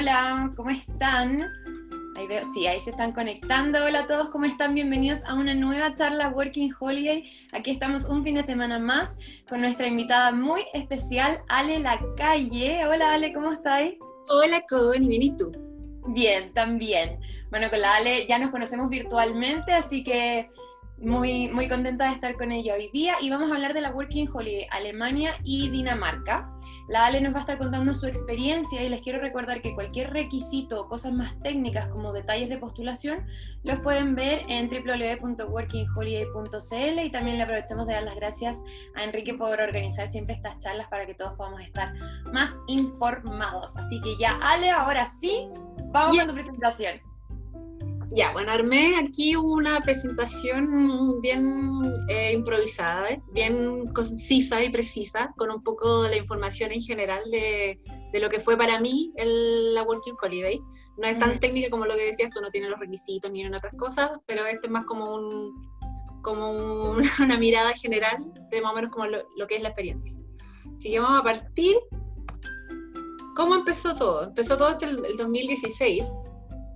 Hola, ¿cómo están? Ahí veo, sí, ahí se están conectando. Hola a todos, ¿cómo están? Bienvenidos a una nueva charla Working Holiday. Aquí estamos un fin de semana más con nuestra invitada muy especial, Ale Lacalle. Hola Ale, ¿cómo estáis? Hola Connie, bien y tú. Bien, también. Bueno, con la Ale ya nos conocemos virtualmente, así que muy, muy contenta de estar con ella hoy día y vamos a hablar de la Working Holiday Alemania y Dinamarca. La Ale nos va a estar contando su experiencia y les quiero recordar que cualquier requisito o cosas más técnicas como detalles de postulación los pueden ver en www.workingholiday.cl y también le aprovechamos de dar las gracias a Enrique por organizar siempre estas charlas para que todos podamos estar más informados. Así que ya, Ale, ahora sí, vamos a tu presentación. Ya, bueno, armé aquí una presentación bien eh, improvisada, bien concisa y precisa, con un poco la información en general de, de lo que fue para mí el, la Working Holiday. No es tan técnica como lo que decías, tú no tienes los requisitos ni en otras cosas, pero esto es más como, un, como una mirada general de más o menos como lo, lo que es la experiencia. Así que vamos a partir. ¿Cómo empezó todo? Empezó todo este el 2016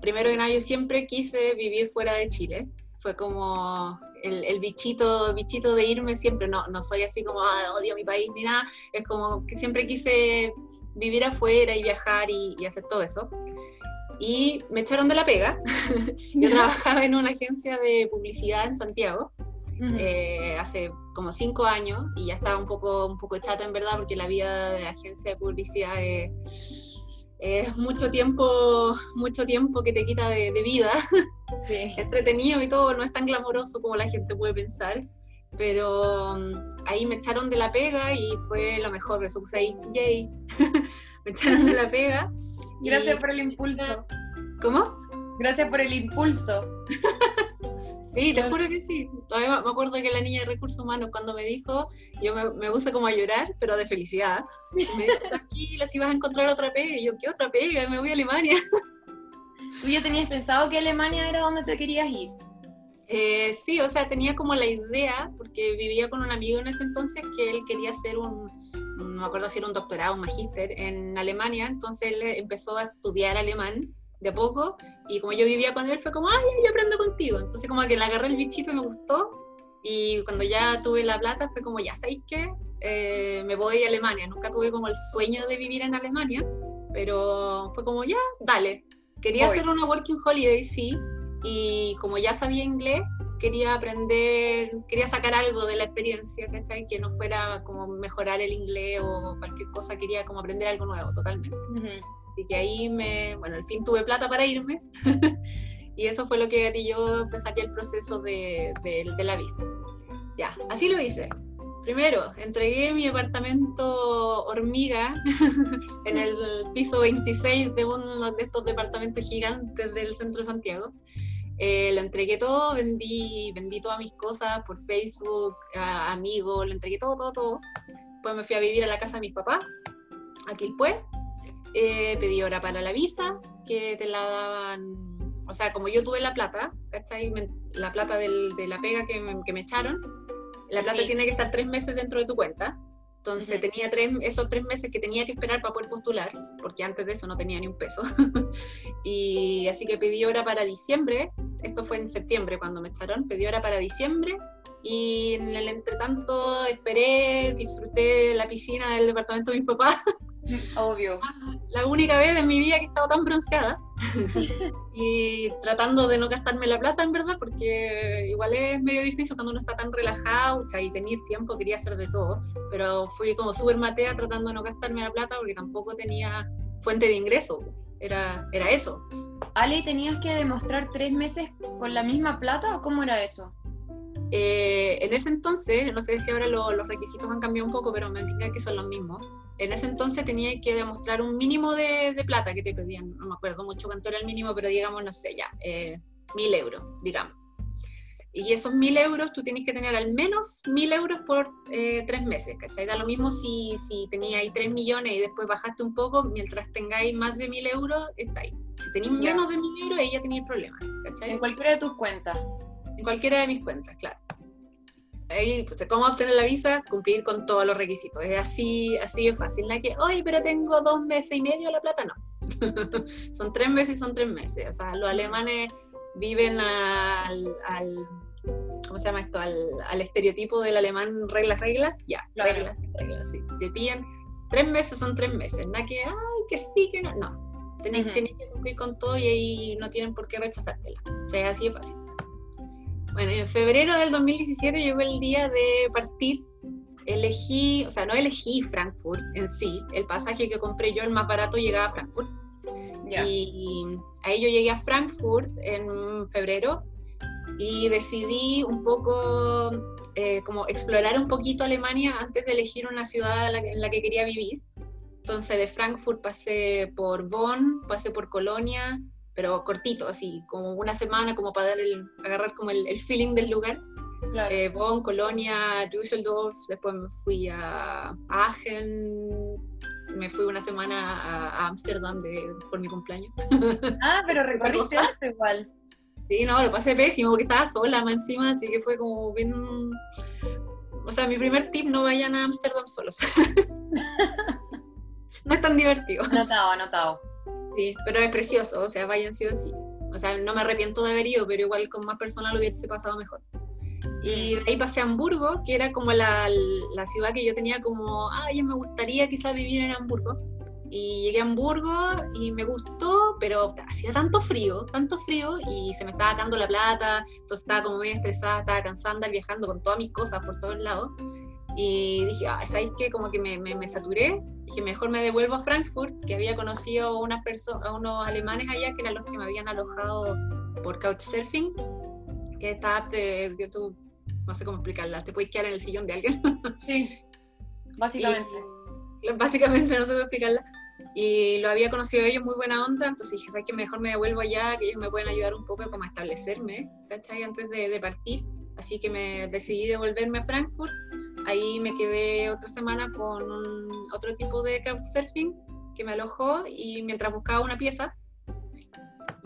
primero que nada, yo siempre quise vivir fuera de Chile. Fue como el, el, bichito, bichito de irme siempre. No, no soy así como, ah, odio mi país ni nada. Es como que siempre quise vivir afuera y viajar y, y hacer todo eso. Y me echaron de la pega. yo trabajaba en una agencia de publicidad en Santiago. eh, hace como cinco años y ya estaba un poco, un poco chata en verdad porque la vida de agencia de publicidad es es mucho tiempo, mucho tiempo que te quita de, de vida. Sí. Entretenido y todo, no es tan glamoroso como la gente puede pensar. Pero um, ahí me echaron de la pega y fue lo mejor, me supuse ahí, yay. me echaron de la pega. Gracias y... por el impulso. ¿Cómo? Gracias por el impulso. Sí, te juro que sí. Todavía me acuerdo que la niña de recursos humanos cuando me dijo, yo me, me puse como a llorar, pero de felicidad. Me dijo, tranquila, si vas a encontrar otra pega. Y yo, ¿qué otra pega? Me voy a Alemania. ¿Tú ya tenías pensado que Alemania era donde te querías ir? Eh, sí, o sea, tenía como la idea, porque vivía con un amigo en ese entonces que él quería hacer un, no me acuerdo si era un doctorado, un magíster en Alemania, entonces él empezó a estudiar alemán de a poco, y como yo vivía con él, fue como, ay, yo aprendo contigo. Entonces como que le agarré el bichito y me gustó, y cuando ya tuve la plata, fue como, ya, ¿sabéis qué? Eh, me voy a Alemania. Nunca tuve como el sueño de vivir en Alemania, pero fue como, ya, dale. Quería voy. hacer una working holiday, sí, y como ya sabía inglés, quería aprender, quería sacar algo de la experiencia, ¿cachai? Que no fuera como mejorar el inglés o cualquier cosa, quería como aprender algo nuevo, totalmente. Uh -huh. Y que ahí me, bueno, al fin tuve plata para irme. y eso fue lo que gatilló empezar ya el proceso de, de, de, la visa. Ya, así lo hice. Primero, entregué mi apartamento hormiga en el piso 26 de uno de estos departamentos gigantes del centro de Santiago. Eh, lo entregué todo, vendí, vendí todas mis cosas por Facebook, a amigos, lo entregué todo, todo, todo. Después me fui a vivir a la casa de mis papás, aquí pues eh, pedí hora para la visa, que te la daban, o sea, como yo tuve la plata, ¿cachai? Me, la plata del, de la pega que me, que me echaron, la plata sí. tiene que estar tres meses dentro de tu cuenta. Entonces uh -huh. tenía tres, esos tres meses que tenía que esperar para poder postular, porque antes de eso no tenía ni un peso. y así que pedí hora para diciembre, esto fue en septiembre cuando me echaron, pedí hora para diciembre y en el entretanto esperé, disfruté de la piscina del departamento de mis papás. Obvio. La única vez en mi vida que he estado tan bronceada. y tratando de no gastarme la plata, en verdad, porque igual es medio difícil cuando uno está tan relajado y tenía tiempo, quería hacer de todo. Pero fui como súper matea tratando de no gastarme la plata porque tampoco tenía fuente de ingreso. Era, era eso. Ale, ¿tenías que demostrar tres meses con la misma plata o cómo era eso? Eh, en ese entonces, no sé si ahora lo, los requisitos han cambiado un poco, pero me indican que son los mismos. En ese entonces tenía que demostrar un mínimo de, de, plata que te pedían. No me acuerdo mucho cuánto era el mínimo, pero digamos, no sé, ya, eh, mil euros, digamos. Y esos mil euros tú tienes que tener al menos mil euros por eh, tres meses, ¿cachai? Da lo mismo si, si tenías ahí tres millones y después bajaste un poco, mientras tengáis más de mil euros, está ahí. Si tenéis menos de mil euros, ahí ya tenéis problemas, ¿cachai? En cualquiera de tus cuentas. En cualquiera de mis cuentas, claro. Ahí, pues, ¿cómo obtener la visa? Cumplir con todos los requisitos. Es así, así de fácil. La que, oye, pero tengo dos meses y medio la plata, no. son tres meses y son tres meses. O sea, los alemanes viven al, ¿cómo se llama esto? Al, estereotipo del alemán reglas, reglas, ya, reglas, reglas, sí. Si te piden tres meses, son tres meses. Nada que, ay, que sí, que no. No, tenés, que cumplir con todo y ahí no tienen por qué rechazártela. O sea, es así de fácil. Bueno, en febrero del 2017 llegó el día de partir. Elegí, o sea, no elegí Frankfurt en sí. El pasaje que compré yo, el más barato, llegaba a Frankfurt. Y ahí yo llegué a Frankfurt en febrero y decidí un poco eh, como explorar un poquito Alemania antes de elegir una ciudad en la que quería vivir. Entonces de Frankfurt pasé por Bonn, pasé por Colonia, pero cortito, así, como una semana, como para dar el, agarrar como el, feeling del lugar. Claro. Eh, Bonn, Colonia, Düsseldorf, después me fui a Aachen, me fui una semana a Ámsterdam por mi cumpleaños. Ah, pero recorriste igual. Sí, no, lo pasé pésimo porque estaba sola más encima, así que fue como bien... O sea, mi primer tip, no vayan a Ámsterdam solos. no es tan divertido. Anotado, anotado. Sí, pero es precioso, o sea, vayan sí o sí. O sea, no me arrepiento de haber ido, pero igual con más personas lo hubiese pasado mejor. Y de ahí pasé a Hamburgo, que era como la, la ciudad que yo tenía como, ay, me gustaría quizás vivir en Hamburgo. Y llegué a Hamburgo y me gustó, pero hacía tanto frío, tanto frío, y se me estaba dando la plata, entonces estaba como muy estresada, estaba cansada andar viajando con todas mis cosas por todos lados. Y dije, ah, ¿sabéis qué? Como que me, me, me saturé dije, mejor me devuelvo a Frankfurt, que había conocido unas a unos alemanes allá que eran los que me habían alojado por Couchsurfing, que esta que tú, no sé cómo explicarla, te puedes quedar en el sillón de alguien. Sí, básicamente. básicamente, no sé cómo explicarla. Y lo había conocido ellos muy buena onda, entonces dije, ¿sabes qué? Mejor me devuelvo allá, que ellos me pueden ayudar un poco como a establecerme, ¿cachai? Antes de, de partir. Así que me decidí devolverme a Frankfurt Ahí me quedé otra semana con otro tipo de couchsurfing que me alojó y mientras buscaba una pieza.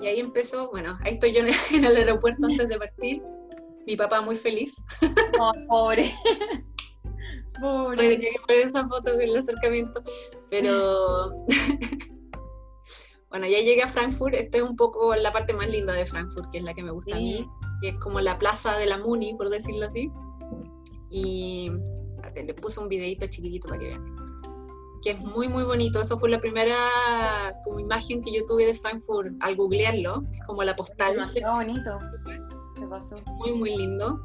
Y ahí empezó, bueno, ahí estoy yo en el aeropuerto antes de partir. Mi papá muy feliz. Oh, pobre. pobre. Tenía que poner esa foto del acercamiento. Pero bueno, ya llegué a Frankfurt. Esta es un poco la parte más linda de Frankfurt, que es la que me gusta a mí. Que es como la plaza de la Muni, por decirlo así. Y le puse un videito chiquitito para que vean. Que es muy, muy bonito. Eso fue la primera como imagen que yo tuve de Frankfurt al googlearlo, que es como la postal. Demasiado bonito. ¿Qué pasó? Muy, muy lindo.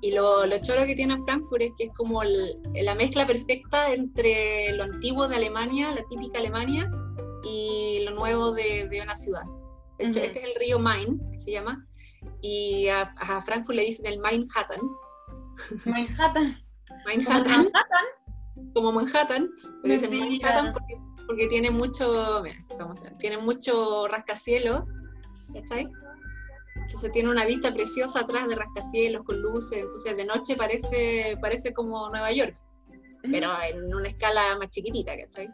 Y lo, lo choro que tiene Frankfurt es que es como la mezcla perfecta entre lo antiguo de Alemania, la típica Alemania, y lo nuevo de, de una ciudad. De hecho, este es el río Main, que se llama, y a, a Frankfurt le dicen el Manhattan, Manhattan. Manhattan. Como Manhattan, pero dicen Manhattan porque, tiene mucho, tiene mucho rascacielos, Entonces tiene una vista preciosa atrás de rascacielos con luces, entonces de noche parece, parece como Nueva York, pero en una escala más chiquitita, ¿cachai?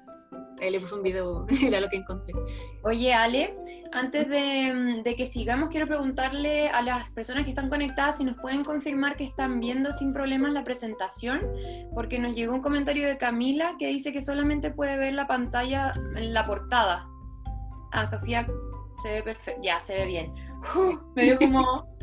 Ahí le puse un video, era lo que encontré. Oye, Ale, antes de, que sigamos, quiero preguntarle a las personas que están conectadas si nos pueden confirmar que están viendo sin problemas la presentación, porque nos llegó un comentario de Camila que dice que solamente puede ver la pantalla la portada. Ah, Sofía se ve perfecto, ya se ve bien. me dio como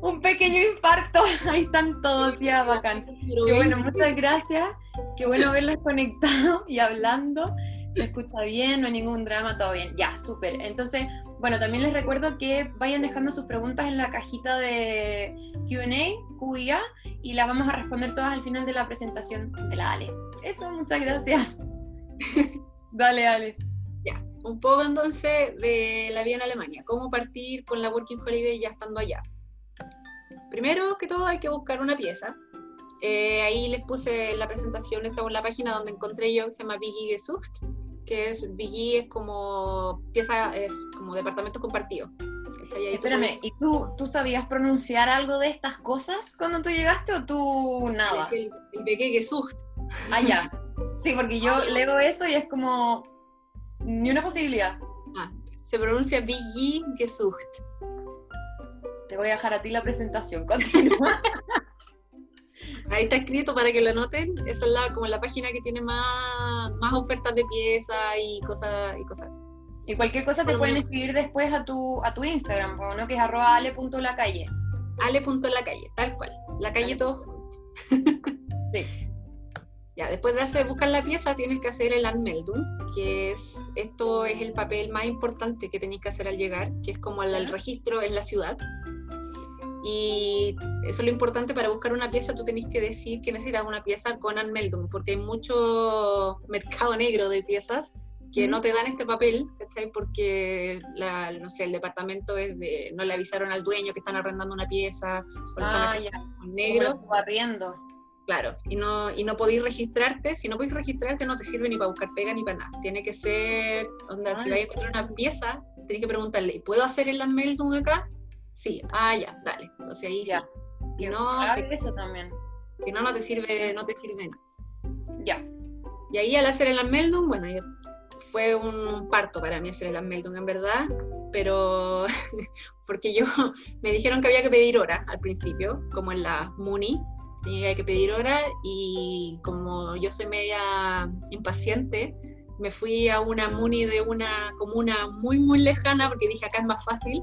un pequeño infarto. Ahí están todos, ya bacán. Qué bueno, muchas gracias. Qué bueno verlos conectados y hablando se escucha bien, no hay ningún drama, todo bien. Ya, súper. Entonces, bueno, también les recuerdo que vayan dejando sus preguntas en la cajita de QA, QIA, y las vamos a responder todas al final de la presentación de la Ale. Eso, muchas gracias. Dale, Ale. Un poco entonces de la vida en Alemania. ¿Cómo partir con la Working Holiday ya estando allá? Primero que todo hay que buscar una pieza. Eh, ahí les puse la presentación, estaba en la página donde encontré yo, que se llama Biggie Gesucht, que es Biggie es como pieza, es como departamento compartido. Espérame, ¿y tú, tú sabías pronunciar algo de estas cosas cuando tú llegaste o tú nada? el, el Biggie Gesucht. Ah, ya. Sí, porque yo leo eso y es como ni una posibilidad. Ah, se pronuncia Biggie Gesucht. Te voy a dejar a ti la presentación, continúa. Ahí está escrito para que lo noten. Esa es la, como la página que tiene más, más ofertas de piezas y cosas, y cosas así. Y cualquier cosa te pueden escribir después a tu, a tu Instagram, ¿no? Que es arroba ale.lacalle. Ale.lacalle, tal cual. La calle todo sí. Ya, después de hacer, buscar la pieza, tienes que hacer el anmeldum, que es, esto es el papel más importante que tenéis que hacer al llegar, que es como el, registro en la ciudad. Y eso es lo importante para buscar una pieza, tú tenés que decir que necesitas una pieza con anmeldum, porque hay mucho mercado negro de piezas que no te dan este papel, ¿cachai? Porque, la, no sé, el departamento es de, no le avisaron al dueño que están arrendando una pieza, o ah, ya. negro. Barriendo. Claro, y no, y no podéis registrarte, si no podéis registrarte no te sirve ni para buscar pega ni para nada. Tiene que ser, onda, si vais a encontrar una pieza, tenés que preguntarle, ¿puedo hacer el Meldum acá? Sí, ah, ya, dale. Entonces ahí ya. sí. no, eso también. Si no, no te sirve, no te sirve nada. Ya. Y ahí al hacer el Meldum, bueno, fue un parto para mí hacer el Meldum, en verdad, pero porque yo me dijeron que había que pedir hora al principio, como en la MUNI, tenía que pedir hora y como yo soy media impaciente, me fui a una MUNI de una comuna muy, muy lejana porque dije acá es más fácil,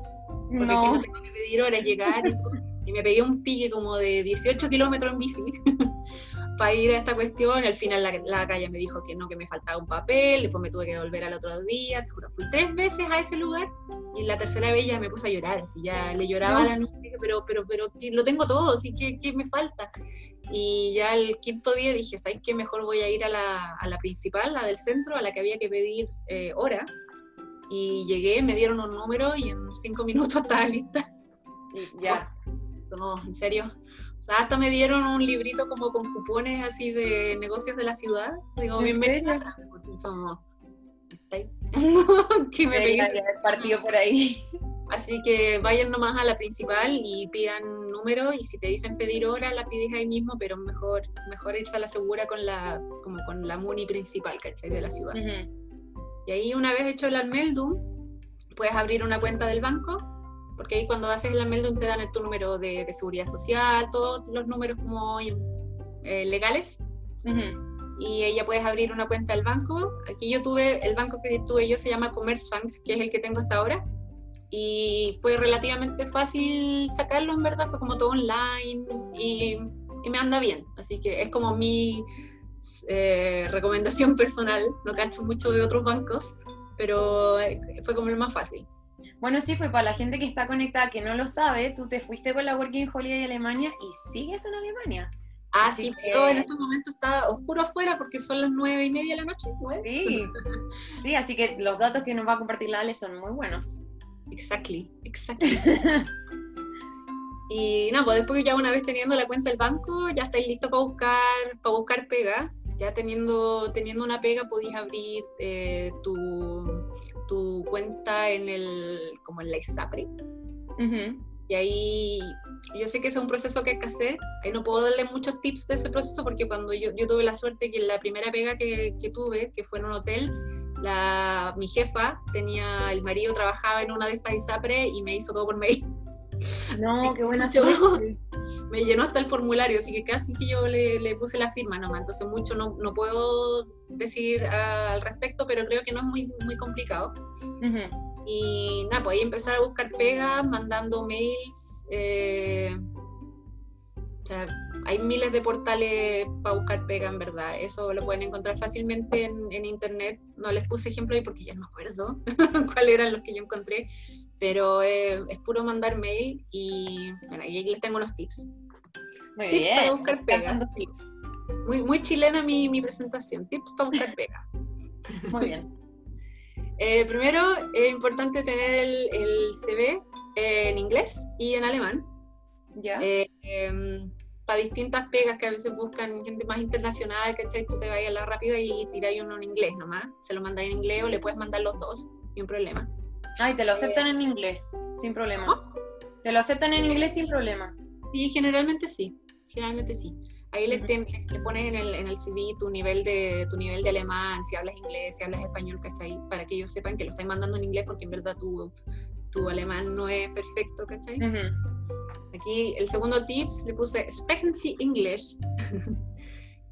porque aquí no tengo que pedir hora, llegar y, y me pegué un pique como de 18 kilómetros en bici para ir a esta cuestión. Al final la, calle me dijo que no, que me faltaba un papel, después me tuve que volver al otro día. fui tres veces a ese lugar y la tercera vez ya me puse a llorar, así ya le lloraba a la niña, pero, pero, pero lo tengo todo, así que ¿qué me falta? Y ya el quinto día dije, ¿sabes qué? Mejor voy a ir a la, a la principal, la del centro, a la que había que pedir eh, hora. Y llegué, me dieron un número y en cinco minutos estaba lista. Y ya. No, en serio, hasta me dieron un librito como con cupones así de negocios de la ciudad. Digo, bienvenida. Que me pegué. partido por ahí. Así que vayan nomás a la principal y pidan número y si te dicen pedir hora la pides ahí mismo, pero mejor mejor irse a la segura con la como con la muni principal, ¿cachai? De la ciudad. Y ahí una vez hecho el almeldum, puedes abrir una cuenta del banco porque ahí cuando haces el Meldum te dan tu número de, seguridad social, todos los números como eh, legales. Y ella puedes abrir una cuenta del banco. Aquí yo tuve, el banco que tuve yo se llama Commerzbank, que es el que tengo hasta ahora. Y fue relativamente fácil sacarlo, en verdad, fue como todo online y, me anda bien. Así que es como mi eh, recomendación personal. No cacho mucho de otros bancos, pero eh, fue como el más fácil. Bueno, sí, pues para la gente que está conectada, que no lo sabe, tú te fuiste con la Working Holiday a Alemania y sigues en Alemania. Ah, sí, pero en estos momentos está oscuro afuera porque son las nueve y media de la noche. Sí, sí, así que los datos que nos va a compartir la Ale son muy buenos. Exactly, exactly. y nada, pues después ya una vez teniendo la cuenta del banco, ya estáis listos para buscar, para buscar pega ya teniendo, teniendo una pega podías abrir eh, tu, tu, cuenta en el, como en la ISAPRE. Y ahí yo sé que ese es un proceso que hay que hacer. Ahí no puedo darle muchos tips de ese proceso porque cuando yo, yo tuve la suerte que la primera pega que, que, tuve, que fue en un hotel, la, mi jefa tenía, el marido trabajaba en una de estas ISAPRE y me hizo todo por mail. No, qué buena suerte me llenó hasta el formulario, así que casi que yo le, le puse la firma nomás, entonces mucho no, no puedo decir al respecto, pero creo que no es muy, muy complicado. Y nada, pues ahí empezar a buscar pegas, mandando mails. Eh, o sea, hay miles de portales para buscar pega, en verdad. Eso lo pueden encontrar fácilmente en, en internet. No les puse ejemplo ahí porque ya no me acuerdo cuáles eran los que yo encontré pero eh, es puro mandar mail y bueno, ahí les tengo los tips. Muy tips bien. para buscar pega. Tips. Muy, muy chilena mi, mi, presentación, tips para buscar pega. Muy bien. eh, primero, es importante tener el, el CV en inglés y en alemán. Ya. Eh, em, para distintas pegas que a veces buscan gente más internacional, ¿cachai? Tú te vayas a la rápida y tiráis uno en inglés nomás. Se lo mandáis en inglés o le puedes mandar los dos, ni un problema. Ay, te lo aceptan en inglés, sin problema. Te lo aceptan en inglés sin problema. Sí, generalmente sí, generalmente sí. Ahí le, pones en el, en el CV tu nivel, de, tu nivel de alemán, si hablas inglés, si hablas español, ¿cachai? Para que ellos sepan que lo estás mandando en inglés porque en verdad tu, tu alemán no es perfecto, ¿cachai? Aquí el segundo tips le puse Sie English,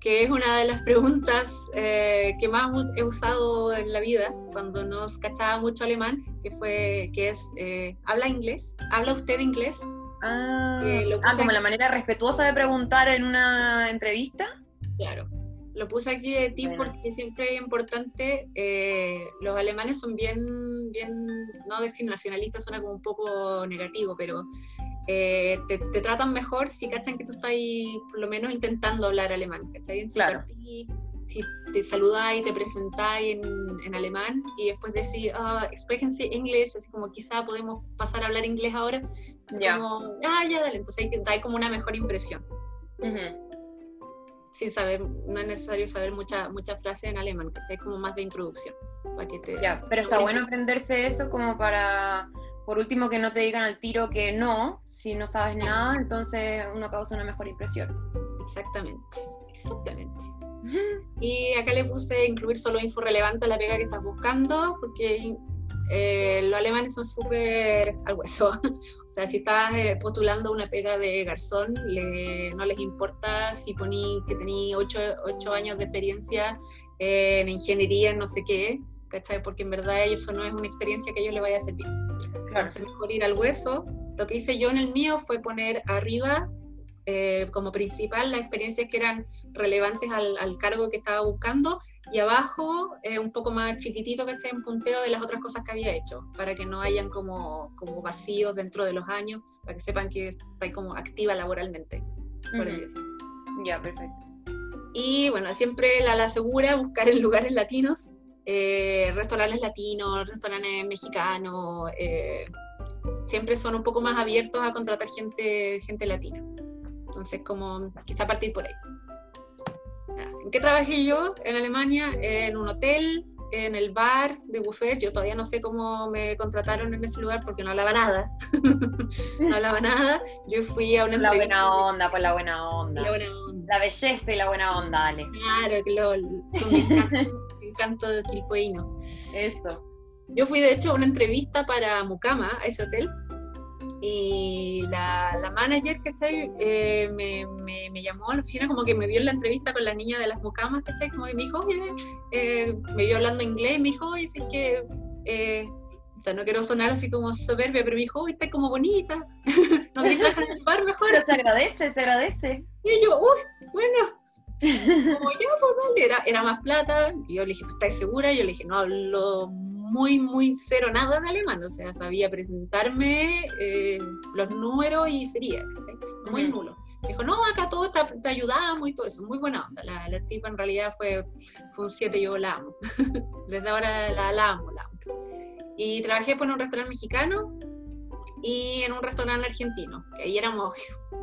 que es una de las preguntas eh, que más he usado en la vida cuando nos cachaba mucho alemán, que fue, que es, eh, ¿habla inglés? ¿Habla usted inglés? Ah, ah como la manera respetuosa de preguntar en una entrevista. Claro, lo puse aquí de ti porque siempre es importante, eh, los alemanes son bien, bien, no decir nacionalistas suena como un poco negativo, pero eh, te, tratan mejor si cachan que tú estás ahí, por lo menos intentando hablar alemán, ¿cachai? claro. Si te saludáis y te presentáis en, en, alemán y después decís, ah, expressing English, así como quizá podemos pasar a hablar inglés ahora, ya. como, ah, ya, dale, entonces ahí te como una mejor impresión. Sin saber, no es necesario saber muchas mucha frases en alemán, ¿cachai? Como más de introducción. Para que te, ya, pero está bueno aprenderse eso como para por último, que no te digan al tiro que no, si no sabes nada, entonces uno causa una mejor impresión. Exactamente, exactamente. Y acá le puse incluir solo info relevante a la pega que estás buscando, porque eh, los alemanes son súper al hueso. o sea, si estás eh, postulando una pega de garzón, no les importa si poní que tení 8 años de experiencia en ingeniería, no sé qué, ¿cachai? Porque en verdad eso no es una experiencia que a ellos les vaya a servir. Claro. Entonces, mejor ir al hueso. Lo que hice yo en el mío fue poner arriba eh, como principal las experiencias que eran relevantes al, al cargo que estaba buscando y abajo eh, un poco más chiquitito, ¿cachai? En punteo de las otras cosas que había hecho, para que no hayan como, como vacíos dentro de los años, para que sepan que está como activa laboralmente. Por Ya, perfecto. Y bueno, siempre la, la segura, buscar en lugares latinos eh, restaurantes latinos, restaurantes mexicanos, eh, siempre son un poco más abiertos a contratar gente, gente latina. Entonces, como quizá partir por ahí. ¿En qué trabajé yo en Alemania? En un hotel, en el bar de buffet. Yo todavía no sé cómo me contrataron en ese lugar porque no hablaba nada. no hablaba nada. Yo fui a una la Buena onda, por la buena onda. La buena onda. La belleza y la buena onda, dale. Claro, que lo, canto de quilpueino. Eso. Yo fui de hecho a una entrevista para Mucama, a ese hotel, y la, la manager, ¿cachai? Eh, me, me, me, llamó a la oficina como que me vio en la entrevista con la niña de las mucamas, ¿cachai? Como que me dijo, oye, eh, me vio hablando inglés, me dijo, oye, es que, eh, no quiero sonar así como soberbia, pero me dijo, oye, está como bonita, no te dejas bar mejor. Pero se agradece, se agradece. Y yo, uy, bueno, como ya, pues era, era más plata. Y yo le dije, ¿estás segura? Y yo le dije, no hablo muy, muy cero nada de alemán. O sea, sabía presentarme eh, los números y sería, Muy nulo. Me dijo, no, acá todo te, ayudamos y todo eso. Muy buena onda. La, la tipa en realidad fue, fue un 7, yo la amo. Desde ahora la, la amo, la amo. Y trabajé por un restaurante mexicano y en un restaurante argentino, que ahí éramos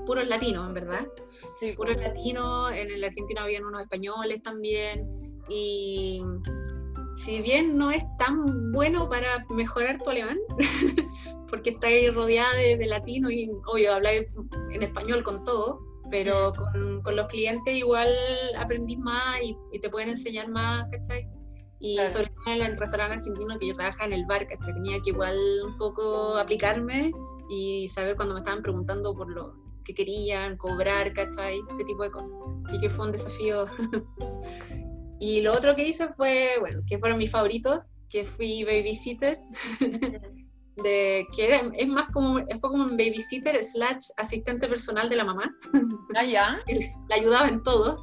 puros latinos, en verdad. Sí, puros latinos, en el argentino habían unos españoles también, y si bien no es tan bueno para mejorar tu alemán, porque estáis rodeada de, de latinos y obvio habláis en español con todo, pero con, con, los clientes igual aprendís más y, y, te pueden enseñar más, ¿cachai? Y sobre todo en el restaurante argentino que yo trabajaba en el bar, ¿cachai? Tenía que igual un poco aplicarme y saber cuando me estaban preguntando por lo, que querían, cobrar, ¿cachai? Ese tipo de cosas. Así que fue un desafío. y lo otro que hice fue, bueno, que fueron mis favoritos, que fui babysitter. de, que es más como, fue como un babysitter slash asistente personal de la mamá. Ah, ya. La ayudaba en todo.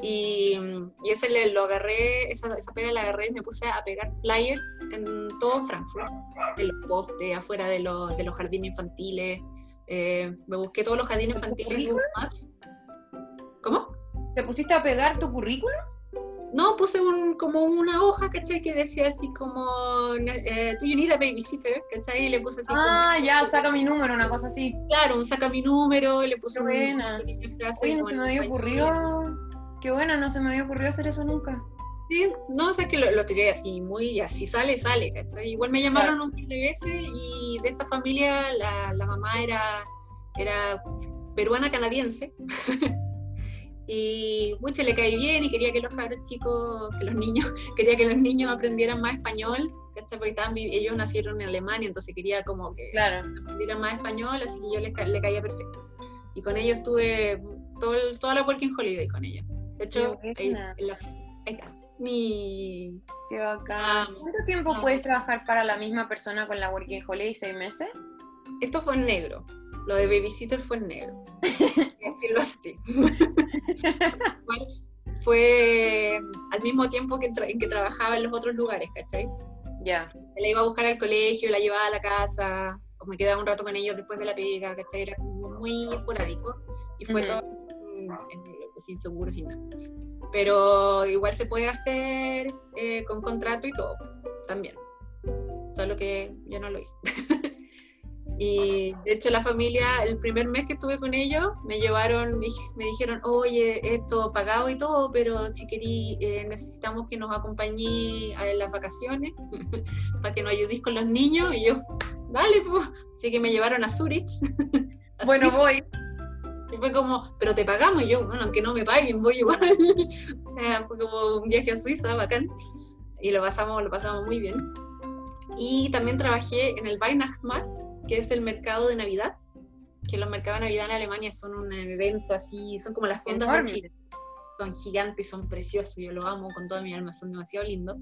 Y, y, ese le, lo agarré, esa, esa pega la agarré y me puse a pegar flyers en todo Frankfurt, en los postes, afuera de, los, de los jardines infantiles, eh, me busqué todos los jardines infantiles en Google Maps. ¿Cómo? ¿Te pusiste a pegar tu currículum? No, puse un, como una hoja, ¿cachai? Que decía así como, eh, do you need a babysitter? ¿cachai? Y le puse así Ah, ya, saca mi número, una cosa así. Claro, saca mi número, y le puse una pequeña frase. no se me había ocurrido, qué buena, no se me había ocurrido hacer eso nunca. Sí, no, o sea que lo, lo, tiré así, muy así sale, sale, ¿cachai? Igual me llamaron un par de veces y de esta familia la, la mamá era, era peruana canadiense y mucho le caí bien y quería que los chicos, que los niños, quería que los niños aprendieran más español, ¿cachai? Porque estaban, ellos nacieron en Alemania, entonces quería como que claro. aprendieran más español, así que yo le, le caía perfecto. Y con ellos tuve todo toda la working holiday con ellos. De hecho, ahí, está. Mi... Qué bacán. ¿Cuánto tiempo puedes trabajar para la misma persona con la Working Holiday? ¿Seis meses? Esto fue en negro. Lo de babysitter fue en negro. fue al mismo tiempo que en que trabajaba en los otros lugares, ¿cachai? Ya. La iba a buscar al colegio, la llevaba a la casa, o me quedaba un rato con ellos después de la pega, ¿cachai? Era muy esporádico y fue todo sin seguro, sin nada. Pero igual se puede hacer eh, con contrato y todo, también. Todo lo que yo no lo hice. Y de hecho la familia, el primer mes que estuve con ellos, me llevaron, me dijeron, oye, esto pagado y todo, pero si querí, eh, necesitamos que nos acompañe a las vacaciones para que nos ayudéis con los niños. Y yo, dale, pues. Así que me llevaron a Zurich. bueno, voy. Y fue como, pero te pagamos. Y yo, bueno, aunque no me paguen, voy igual. o sea, fue como un viaje a Suiza, bacán. Y lo pasamos, lo pasamos muy bien. Y también trabajé en el Weihnachtsmarkt, que es el mercado de Navidad, que los mercados de Navidad en Alemania son un evento así, son como las fondas de Chile. Son gigantes, son preciosos, yo lo amo con toda mi alma, son demasiado lindos.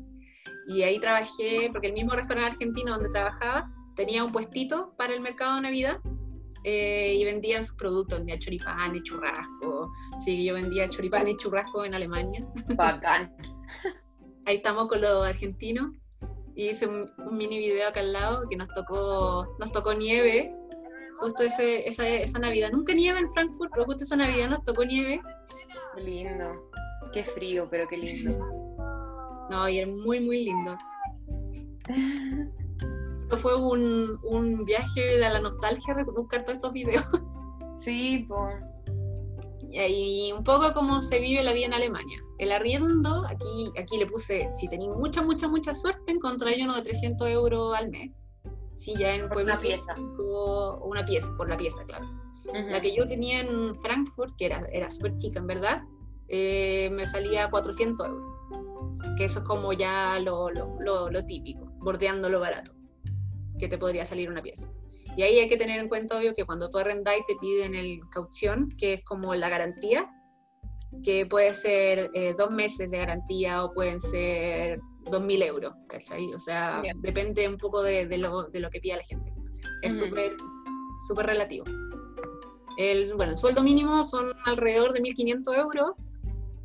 Y ahí trabajé, porque el mismo restaurante argentino donde trabajaba tenía un puestito para el mercado de Navidad eh, y vendían sus productos, vendía choripán y churrasco. Sí, yo vendía choripán y churrasco en Alemania. Bacán. Ahí estamos con los argentinos y hice un, mini video acá al lado que nos tocó, nos tocó nieve, justo ese, esa, esa Navidad. Nunca nieve en Frankfurt, pero justo esa Navidad nos tocó nieve. Qué lindo. Qué frío, pero qué lindo. No, y era muy, muy lindo. Fue un, un viaje de la nostalgia buscar todos estos videos. Sí, pues y un poco como se vive la vida en Alemania. El arriendo, aquí, aquí le puse, si tenéis mucha, mucha, mucha suerte, encontráis uno de 300 euros al mes. Si ya en. Una pieza. Una pieza, por la pieza, claro. La que yo tenía en Frankfurt, que era, era súper chica en verdad, eh, me salía 400 euros. Que eso es como ya lo, lo, lo, lo típico, bordeando lo barato, que te podría salir una pieza. Y ahí hay que tener en cuenta, obvio, que cuando tú arrendáis te piden el caución, que es como la garantía, que puede ser eh, dos meses de garantía o pueden ser dos mil euros, ¿cachai? O sea, depende un poco de, de, lo, de, lo, que pida la gente. Es súper súper relativo. El, bueno, el sueldo mínimo son alrededor de 1.500 euros.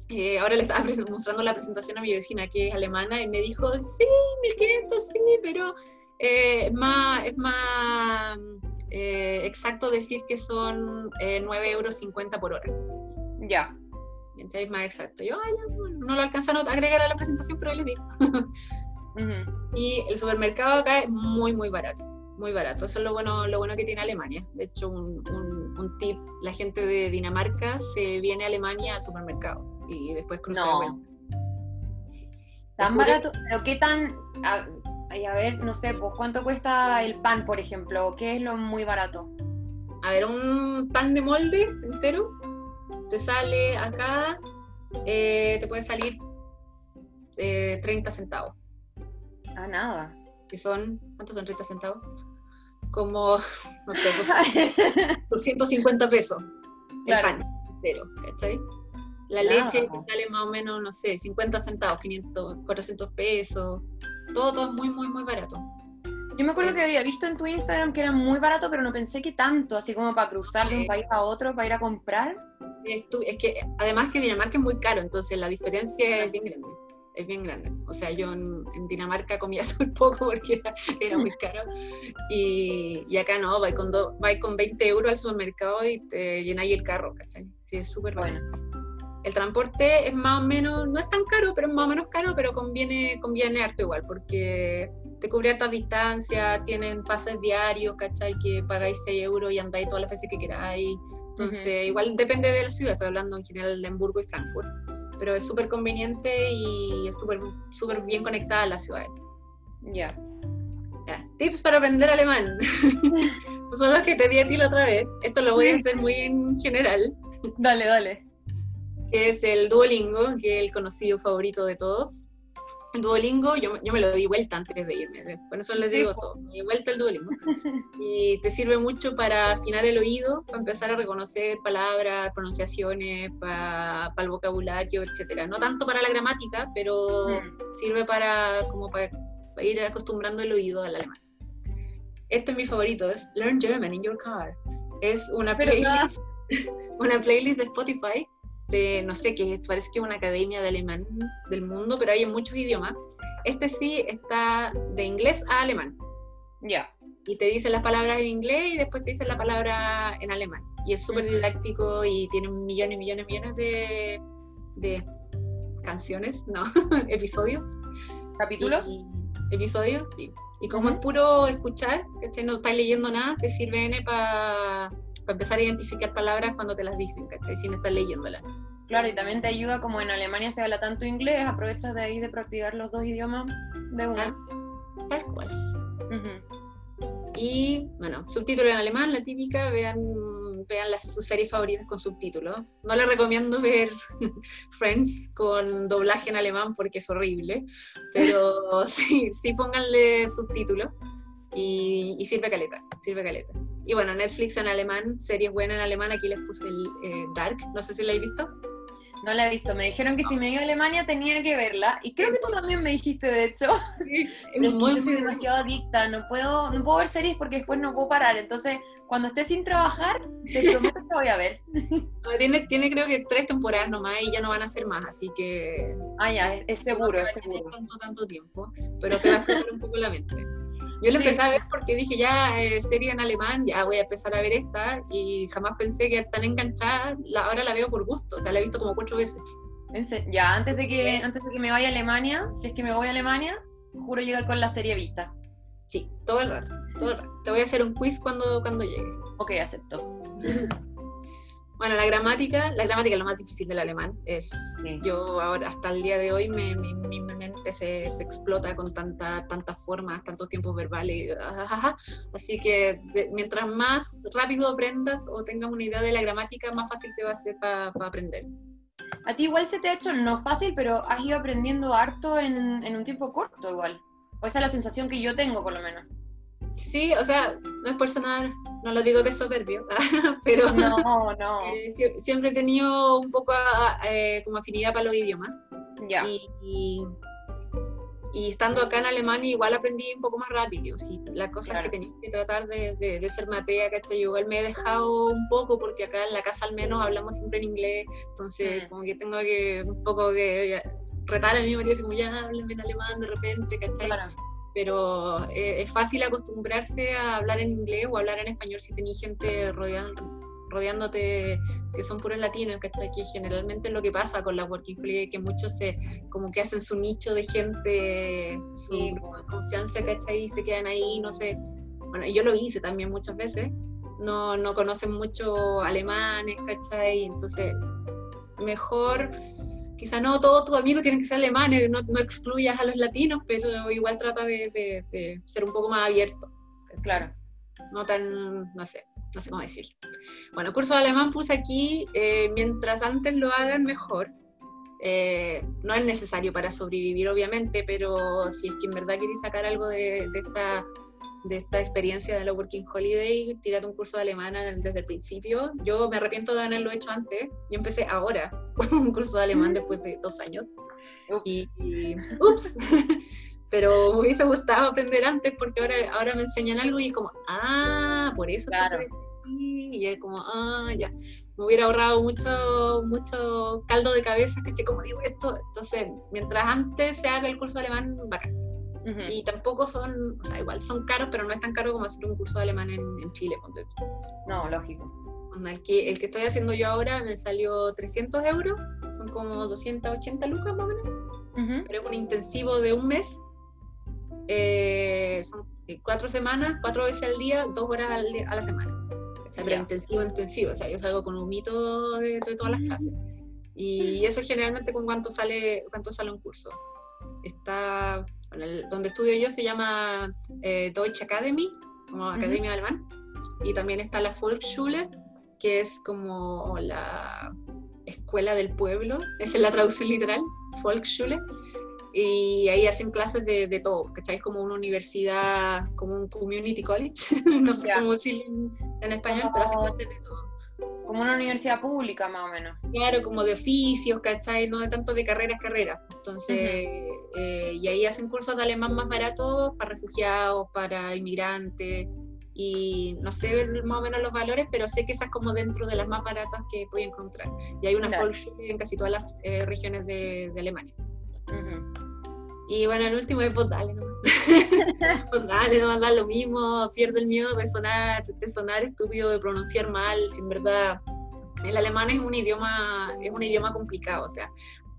Eh, ahora le estaba mostrando la presentación a mi vecina que es alemana y me dijo, sí, 1.500, sí, pero eh, es más, es más eh, exacto decir que son eh, 9,50 euros por hora. Ya. Es más exacto. Yo no lo alcanzaron a agregar a la presentación, pero les digo. Y el supermercado acá es muy, muy barato. Muy barato. Eso es lo bueno, lo bueno que tiene Alemania. De hecho, un, un, tip, la gente de Dinamarca se viene a Alemania al supermercado y después cruza no. Tan barato, pero qué tan, y a ver, no sé, pues cuánto cuesta el pan, por ejemplo, ¿qué es lo muy barato? A ver, un pan de molde entero te sale acá, eh, te puede salir 30 centavos. Ah, nada. Que son, ¿cuántos son 30 centavos? Como, no sé, 250 pesos. El pan entero, ¿cachai? La leche te sale más o menos, no sé, 50 centavos, 500, 400 pesos todo, todo es muy, muy, muy barato. Yo me acuerdo que había visto en tu Instagram que era muy barato, pero no pensé que tanto, así como para cruzar de un país a otro, para ir a comprar. Es, es que además que Dinamarca es muy caro, entonces la diferencia es bien grande. Es bien grande. O sea, yo en, Dinamarca comía súper poco porque era, muy caro. Y, y, acá no, vais con, con 20 euros al supermercado y te llenáis el carro, ¿cachai? Sí, es súper bueno. El transporte es más o menos, no es tan caro, pero es más o menos caro, pero conviene, conviene harto igual, porque te cubre hartas distancias, tienen pases diarios, ¿cachai? Que pagáis 6 euros y andáis todas las veces que queráis. Entonces, igual depende de la ciudad, estoy hablando en general de Hamburgo y Frankfurt, pero es súper conveniente y es súper bien conectada a las ciudades. Ya. Tips para aprender alemán. Son los que te di a ti la otra vez. Esto lo voy a hacer muy en general. Dale, dale que es el Duolingo, que es el conocido favorito de todos. el Duolingo, yo, yo, me lo di vuelta antes de irme, por eso les digo todo, me di vuelta el Duolingo. Y te sirve mucho para afinar el oído, para empezar a reconocer palabras, pronunciaciones, para, para el vocabulario, etcétera. No tanto para la gramática, pero mm. sirve para, como para, ir acostumbrando el oído al alemán. Este es mi favorito, es Learn German in Your Car. Es una playlist, una playlist de Spotify de, no sé, que parece que es una academia de alemán del mundo, pero hay en muchos idiomas. Este sí está de inglés a alemán. Ya. Y te dice las palabras en inglés y después te dice la palabra en alemán. Y es súper didáctico y tiene millones, millones, millones de, de canciones, no, episodios. ¿Capítulos? episodios, sí. Y como es puro escuchar, no estás leyendo nada, te sirve para para empezar a identificar palabras cuando te las dicen, ¿cachai? Sin estar leyéndolas. Claro, y también te ayuda, como en Alemania se habla tanto inglés, aprovechas de ahí de practicar los dos idiomas de una. Ah, tal cual. Y bueno, subtítulo en alemán, la típica, vean, vean las, sus series favoritas con subtítulos. No les recomiendo ver Friends con doblaje en alemán porque es horrible, pero sí, sí pónganle subtítulos y, y sirve caleta, sirve caleta. Y bueno, Netflix en alemán, series buenas en alemán, aquí les puse el eh, Dark, no sé si la he visto. No la he visto, me dijeron que si me iba a Alemania tenía que verla, y creo que tú también me dijiste, de hecho. Sí, es muy, yo soy demasiado adicta, no puedo, no puedo ver series porque después no puedo parar, entonces cuando esté sin trabajar, te prometo que voy a ver. Tiene, tiene creo que tres temporadas nomás y ya no van a ser más, así que... Ah, ya, es, seguro, es seguro. Tanto, tanto tiempo, pero te va a explotar un poco la mente. Yo lo empecé a ver porque dije, ya, eh, serie en alemán, ya voy a empezar a ver esta, y jamás pensé que tan enganchada, la, ahora la veo por gusto, o sea, la he visto como cuatro veces. Ya, antes de, que, antes de que me vaya a Alemania, si es que me voy a Alemania, juro llegar con la serie vista. Sí, todo el rato, todo el rato. Te voy a hacer un quiz cuando, cuando llegues. Ok, acepto. Bueno, la gramática, la gramática es lo más difícil del alemán. Es, Yo ahora, hasta el día de hoy, mi, mente se, explota con tanta, tantas formas, tantos tiempos verbales. Así que mientras más rápido aprendas o tengas una idea de la gramática, más fácil te va a ser para aprender. A ti igual se te ha hecho no fácil, pero has ido aprendiendo harto en, en un tiempo corto igual. O esa es la sensación que yo tengo, por lo menos. Sí, o sea, no es personal, no lo digo de soberbio, pero no, no. Eh, siempre he tenido un poco eh, como afinidad para los idiomas. Ya. Y, y, estando acá en Alemania igual aprendí un poco más rápido. Sí, las cosas que tenía que tratar de, de, ser matea, que Yo igual me he dejado un poco porque acá en la casa al menos hablamos siempre en inglés, entonces mm. como que tengo que un poco que retar a me dice como ya háblenme en alemán de repente, ¿cachai? Claro pero eh, es fácil acostumbrarse a hablar en inglés o hablar en español si tenéis gente rodeándote que son puros latinos, que aquí generalmente es lo que pasa con la Working Holiday, que muchos se como que hacen su nicho de gente, su confianza, ¿cachai? Y se quedan ahí, no sé. Bueno, yo lo hice también muchas veces, no, no conocen mucho alemanes, ¿cachai? Entonces, mejor quizá no todos tus amigos tienen que ser alemanes, no, no excluyas a los latinos, pero igual trata de, ser un poco más abierto. Claro. No tan, no sé, no sé cómo decir. Bueno, curso de alemán puse aquí, eh, mientras antes lo hagan mejor. Eh, no es necesario para sobrevivir, obviamente, pero si es que en verdad queréis sacar algo de, de esta de esta experiencia de la Working Holiday, tírate un curso de alemán desde el principio. Yo me arrepiento de haberlo hecho antes. Yo empecé ahora un curso de alemán después de dos años. Ups. Y, ups. Pero me hubiese gustado aprender antes porque ahora, ahora me enseñan algo y es como, ah, por eso claro. y es como, ah, ya. Me hubiera ahorrado mucho, mucho caldo de cabeza, que ¿Cómo digo esto? Entonces, mientras antes se haga el curso de alemán, bacán. Y tampoco son, o sea, igual son caros, pero no es tan caro como hacer un curso de alemán en, Chile. No, lógico. El que, el que estoy haciendo yo ahora me salió 300 euros, son como 280 lucas más o menos, pero es un intensivo de un mes. Eh, son eh, cuatro semanas, cuatro veces al día, dos horas al a la semana. O sea, pero intensivo, intensivo. O sea, yo salgo con un mito de, de todas las clases. Y eso generalmente con cuánto sale, cuánto sale un curso. Está donde estudio yo se llama eh, Deutsche Academy, como Academia de Alemán, y también está la Volksschule, que es como la escuela del pueblo, esa es la traducción literal, Volksschule, y ahí hacen clases de, de todo, ¿cachai? Es como una universidad, como un community college, no sé cómo decirlo en, español, pero hacen clases de todo. Como una universidad pública, más o menos. Claro, como de oficios, ¿cachai? No de tanto de carreras, carreras. Entonces, eh, y ahí hacen cursos de alemán más baratos para refugiados, para inmigrantes, y no sé más o menos los valores, pero sé que esas como dentro de las más baratas que puedo encontrar. Y hay una claro. en casi todas las eh, regiones de, de Alemania. Y bueno, el último es dale nomás. pues dale, nomás da lo mismo, pierde el miedo de sonar, de sonar estúpido, de pronunciar mal, sin verdad. El alemán es un idioma, es un idioma complicado, o sea,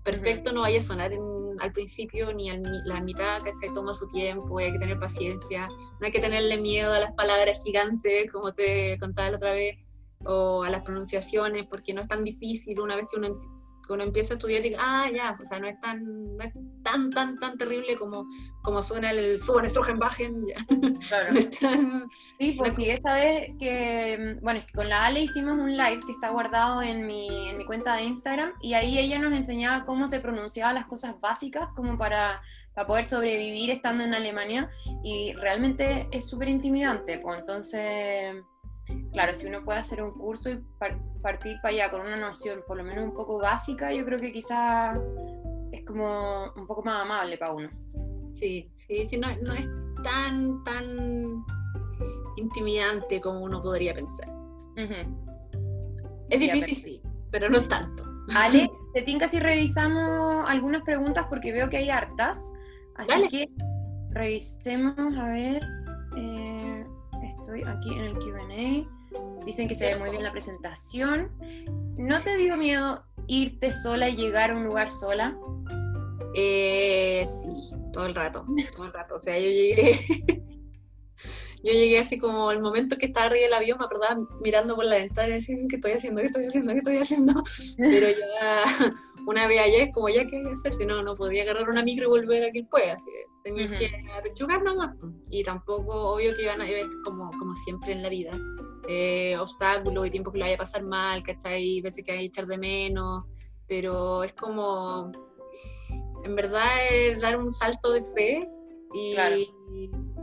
perfecto no vaya a sonar al principio ni a la mitad, ¿cachai? Toma su tiempo, hay que tener paciencia, no hay que tenerle miedo a las palabras gigantes, como te contaba la otra vez, o a las pronunciaciones, porque no es tan difícil una vez que uno uno empieza a estudiar y diga, ah, ya, o sea, no es tan, no es tan, tan, tan terrible como, como suena el Suban Strogenbachen. Claro. sí, pues sí, esa vez que, bueno, es que con la Ale hicimos un live que está guardado en mi, en mi cuenta de Instagram y ahí ella nos enseñaba cómo se pronunciaban las cosas básicas como para, para poder sobrevivir estando en Alemania y realmente es súper intimidante, pues entonces claro, si uno puede hacer un curso y partir para allá con una noción por lo menos un poco básica, yo creo que quizás es como un poco más amable para uno. Sí, sí, sí, no, es tan, tan intimidante como uno podría pensar. Es difícil, sí, pero no es tanto. Ale, te tinca si revisamos algunas preguntas porque veo que hay hartas. Así que revisemos, a ver. Eh, estoy aquí en el QA. Dicen que se ve muy bien la presentación. ¿No te dio miedo irte sola y llegar a un lugar sola? Eh, sí, todo el rato, todo el rato. O sea, yo llegué, yo llegué así como el momento que estaba arriba del avión, me acordaba mirando por la ventana y decía, ¿qué estoy haciendo? ¿Qué estoy haciendo? ¿Qué estoy haciendo? Pero ya una vez allá es como, ¿ya qué hacer? Si no, no podía agarrar una micro y volver a quien pueda. Así que tenía que apechugar nomás. Y tampoco, obvio que iban a ver, como, como siempre en la vida, eh, obstáculos y tiempo que lo vaya a pasar mal, ¿cachai? Veces que hay que echar de menos. Pero es como, en verdad, es dar un salto de fe y,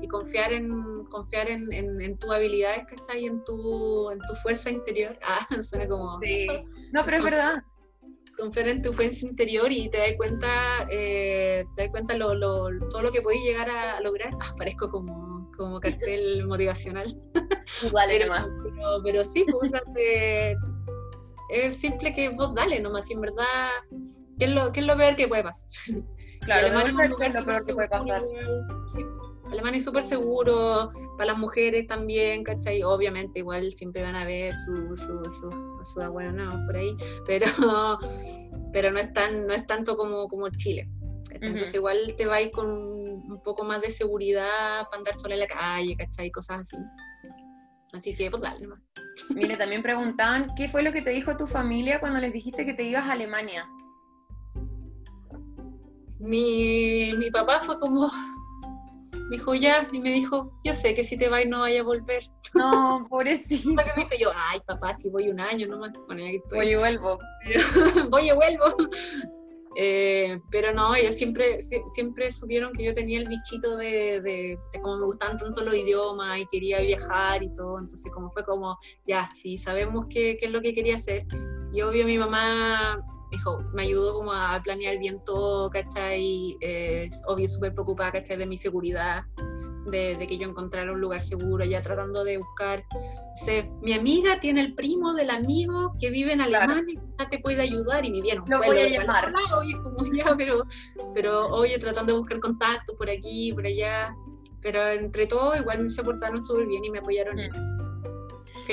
y, confiar en confiar en, en, tus habilidades, ¿cachai? En tu, en tu fuerza interior. Ah, suena como... Sí. No, pero es verdad confiar en tu fuerza interior y te das cuenta, eh, te das cuenta lo, lo, todo lo que podéis llegar a lograr. Ah, parezco como, como cartel motivacional. Igual, pero, pero, pero, sí, pues, es simple que vos dale nomás, y en verdad, ¿qué es lo, qué es lo peor que puede pasar? Claro, lo peor que puede pasar. Alemania es súper seguro, para las mujeres también, ¿cachai? Obviamente igual siempre van a ver su, su, su, su no, por ahí, pero, pero no, es tan, no es tanto como, como Chile. Entonces igual te va ir con un poco más de seguridad para andar sola en la calle, ¿cachai? Cosas así. Así que pues dale nomás. Mire, también preguntaban, ¿qué fue lo que te dijo tu familia cuando les dijiste que te ibas a Alemania? Mi, mi papá fue como, me dijo, ya, y me dijo, yo sé que si te vas no vaya a volver. No, pobrecito. me dijo yo, ay, papá, si voy un año nomás. Bueno, que estoy. Voy y vuelvo. voy y vuelvo. Eh, pero no, ellos siempre, siempre supieron que yo tenía el bichito de, de, de, como me gustaban tanto los idiomas y quería viajar y todo, entonces como fue como, ya, sí, sabemos qué, qué es lo que quería hacer. Y obvio mi mamá dijo, me ayudó como a planear bien todo, ¿cachai? Eh, obvio, súper preocupada, ¿cachai? De mi seguridad, de, de, que yo encontrara un lugar seguro, ya tratando de buscar. mi amiga tiene el primo del amigo que vive en Alemania, claro. te puede ayudar y vivieron. Lo voy a llamar. Obvio, como ya, pero, pero obvio, tratando de buscar contacto por aquí, por allá. Pero entre todo, igual se portaron súper bien y me apoyaron en mm.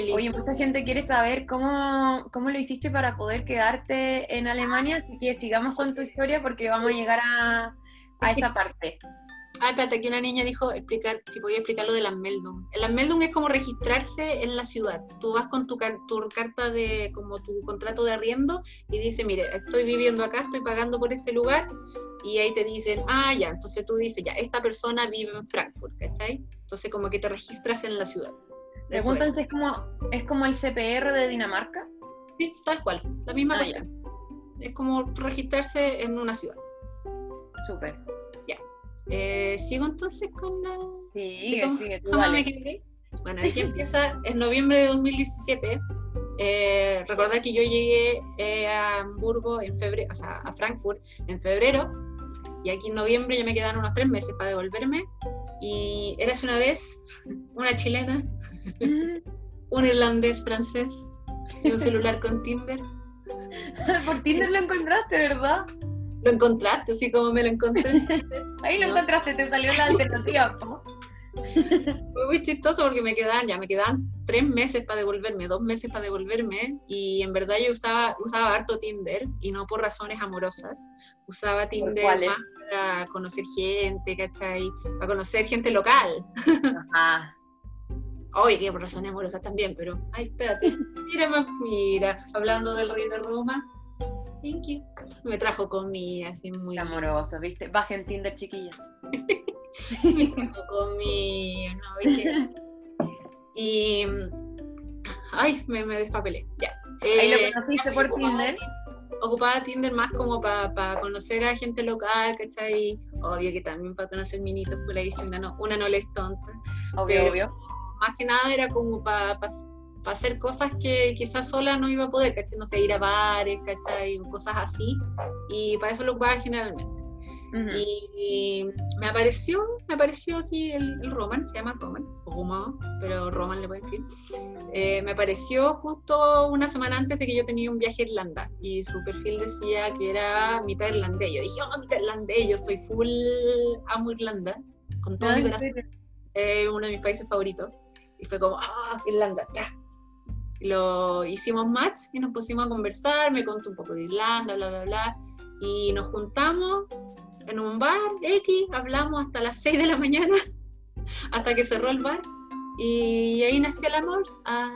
Eso. Oye, mucha gente quiere saber cómo, cómo lo hiciste para poder quedarte en Alemania, así que sigamos con tu historia porque vamos a llegar a, a esa parte. Ah, espérate, aquí una niña dijo explicar, si podía explicar lo del Anmeldung. El Anmeldung es como registrarse en la ciudad. Tú vas con tu, tu, carta de, como tu contrato de arriendo y dice, mire, estoy viviendo acá, estoy pagando por este lugar y ahí te dicen, ah, ya, entonces tú dices, ya, esta persona vive en Frankfurt, ¿cachai? Entonces como que te registras en la ciudad. Preguntan si es como, es como el CPR de Dinamarca. Sí, tal cual, la misma ah, Es como registrarse en una ciudad. Súper. Ya. Eh, ¿Sigo entonces con la...? Sí, ¿Cómo- sigue, tú cómo dale. me quedé? Bueno, aquí empieza en noviembre de 2017. Eh, recordad que yo llegué eh, a Hamburgo en febrero, o sea, a Frankfurt en febrero, y aquí en noviembre ya me quedan unos tres meses para devolverme. Y eras una vez una chilena, un irlandés francés y un celular con Tinder. Por Tinder lo encontraste, ¿verdad? Lo encontraste, así como me lo encontré. Ahí lo No. encontraste, te salió la alternativa, po. Fue muy chistoso porque me quedaban, ya me quedaban tres meses para devolverme, dos meses para devolverme, y en verdad yo usaba, usaba harto Tinder, y no por razones amorosas, usaba Tinder más para conocer gente, ¿cachai? Para conocer gente local. Ah, Oye, que por razones amorosas también, pero, ay, espérate, mira más, mira, hablando del rey de Roma, thank you. Me trajo comida, así muy... amoroso, ¿viste? Bajen Tinder, chiquillas. me trajo comida, no, ¿viste? Y... Ay, me, me despapelé, ya. Ahí lo Eh, conociste por Tinder. Ti- Ocupaba Tinder más como para conocer a gente local, ¿cachai? Obvio que también para conocer minitos por ahí, si una no, una no le es tonta. Obvio, Pero- obvio. Más que nada era como para hacer cosas que quizás sola no iba a poder, ¿cachai? No sé, ir a bares, ¿cachai? Cosas así. Y para eso lo ocupaba generalmente. Ujú. Y, y me apareció, me apareció aquí el, el Roman, se llama Roman, Roma, pero Roman le pueden decir. Eh, me apareció justo una semana antes de que yo tenía un viaje a Irlanda y su perfil decía que era mitad irlandés. Yo dije, oh, mitad irlandés, yo soy full amo Irlanda, con todo Ah, mi ¿en corazón, es uno de mis países favoritos. Y fue como, ah, Irlanda, ya. Lo hicimos match y nos pusimos a conversar, me contó un poco de Irlanda, bla, bla, bla. Y nos juntamos en un bar X, hablamos hasta las 6 de la mañana, hasta que cerró el bar. Y ahí nació el amor. Ah.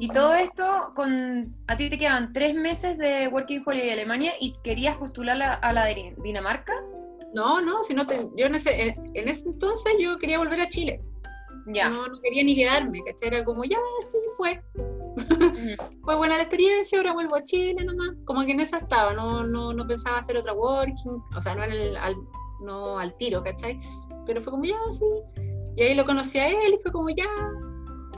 Y todo esto, con a ti te quedan tres meses de Working Holiday Alemania y querías postular a, a la de Dinamarca. No, no, si no te, yo en ese, en ese entonces yo quería volver a Chile. Ya. No, no quería ni quedarme, ¿cachai? Era como, ya, sí, fue. Fue buena la experiencia, ahora vuelvo a Chile nomás. Como que en esa estaba, no, no, no pensaba hacer otra working, o sea, no, al, no al tiro, ¿cachai? Pero fue como, ya, sí. Y ahí lo conocí a él y fue como, ya.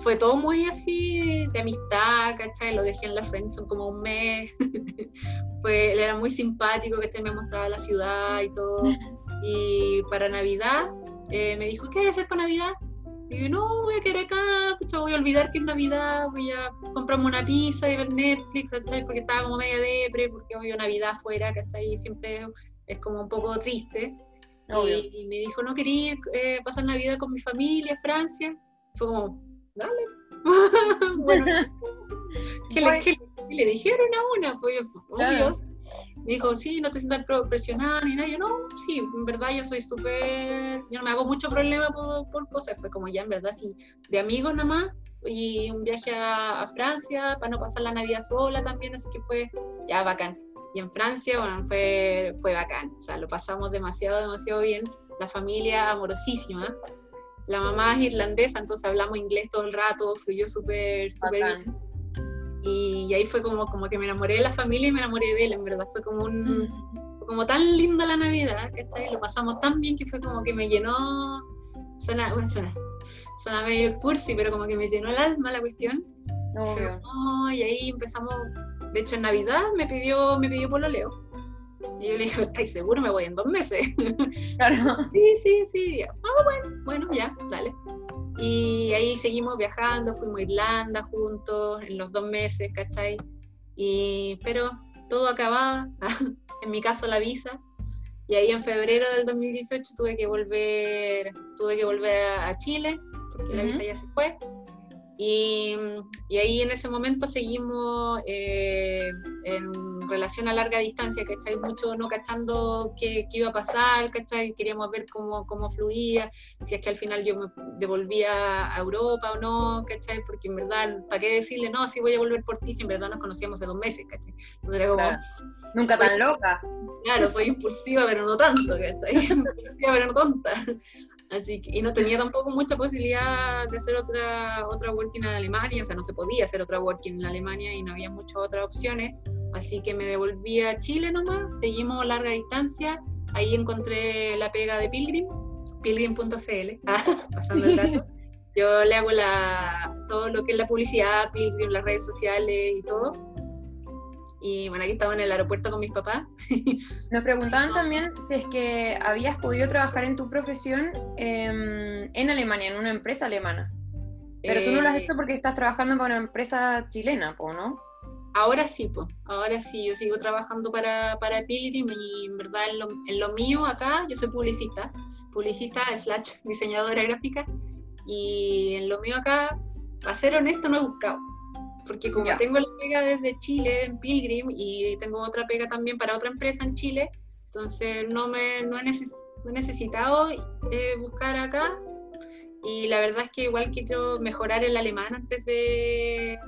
Fue todo muy así de amistad, ¿cachai? Lo dejé en la friendzone como un mes. fue, él era muy simpático, ¿cachai? Me mostraba la ciudad y todo. Y para Navidad eh, me dijo, ¿qué hay que hacer para Navidad? Y yo, no, voy a quedar acá, pucha, voy a olvidar que es Navidad, voy a comprarme una pizza y ver Netflix, ¿cachai? Porque estaba como media depre, porque obvio Navidad afuera, ¿cachai? Y siempre es como un poco triste. Y, me dijo, no quería ir, eh, pasar Navidad con mi familia a Francia. Fue como, dale. bueno, ¿qué, le, Bueno. qué le- qué le dijeron a una? Pues, obvio. Claro. Me dijo, sí, no te sientas presionada ni nada. Yo, no, sí, en verdad yo soy súper. Yo no me hago mucho problema por, por cosas. Fue como ya, en verdad, sí, de amigos nada más. Y un viaje a, a Francia para no pasar la Navidad sola también. Así que fue ya bacán. Y en Francia, bueno, fue, fue bacán. O sea, lo pasamos demasiado, demasiado bien. La familia amorosísima. La mamá es irlandesa, entonces hablamos inglés todo el rato, fluyó súper, súper bien. Y, ahí fue como, como que me enamoré de la familia y me enamoré de él, en verdad. Fue como un, fue como tan linda la Navidad, ¿cachai? Lo pasamos tan bien que fue como que me llenó. Suena, bueno, suena, suena medio cursi, pero como que me llenó el alma la cuestión. Fue "Oh", y ahí empezamos. De hecho, en Navidad me pidió, me pidió pololeo. Y yo le dije, ¿estáis seguro? Me voy en dos meses. Claro. Sí, sí, sí. Ah, bueno, bueno, ya, dale. Y ahí seguimos viajando, fuimos a Irlanda juntos en los dos meses, ¿cachai? Y, pero todo acababa, en mi caso la visa. Y ahí en febrero del 2018 tuve que volver, tuve que volver a, Chile, porque la Ujú. visa ya se fue. Y, y ahí en ese momento seguimos eh, en relación a larga distancia, ¿cachai? Mucho no cachando qué, qué iba a pasar, ¿cachai? Queríamos ver cómo, cómo fluía, si es que al final yo me devolvía a Europa o no, ¿cachai? Porque en verdad, ¿para qué decirle, no, sí voy a volver por ti, si en verdad nos conocíamos de dos meses, ¿cachai? Entonces era como, Claro. Nunca tan loca. Claro, soy impulsiva, pero no tanto, ¿cachai? Impulsiva, pero no tonta. Así que, y no tenía tampoco mucha posibilidad de hacer otra, otra working en Alemania, o sea, no se podía hacer otra working en Alemania y no había muchas otras opciones. Así que me devolví a Chile nomás, seguimos larga distancia, ahí encontré la pega de Pilgrim, pilgrim.cl, ah, pasando el dato. Yo le hago la, todo lo que es la publicidad, Pilgrim, las redes sociales y todo. Y bueno, aquí estaba en el aeropuerto con mis papás. Nos preguntaban también si es que habías podido trabajar en tu profesión em, en Alemania, en una empresa alemana. Pero tú no lo has eh, hecho porque estás trabajando para una empresa chilena, ¿no? Ahora sí, pues. Ahora sí, yo sigo trabajando para, para Pilgrim y en verdad en lo, en lo mío acá, yo soy publicista, publicista slash diseñadora gráfica y en lo mío acá, para ser honesto, no he buscado. Porque como tengo la pega desde Chile, en Pilgrim, y tengo otra pega también para otra empresa en Chile, entonces no, me, no, he, necesitado eh, buscar acá. Y la verdad es que igual quiero mejorar el alemán antes de,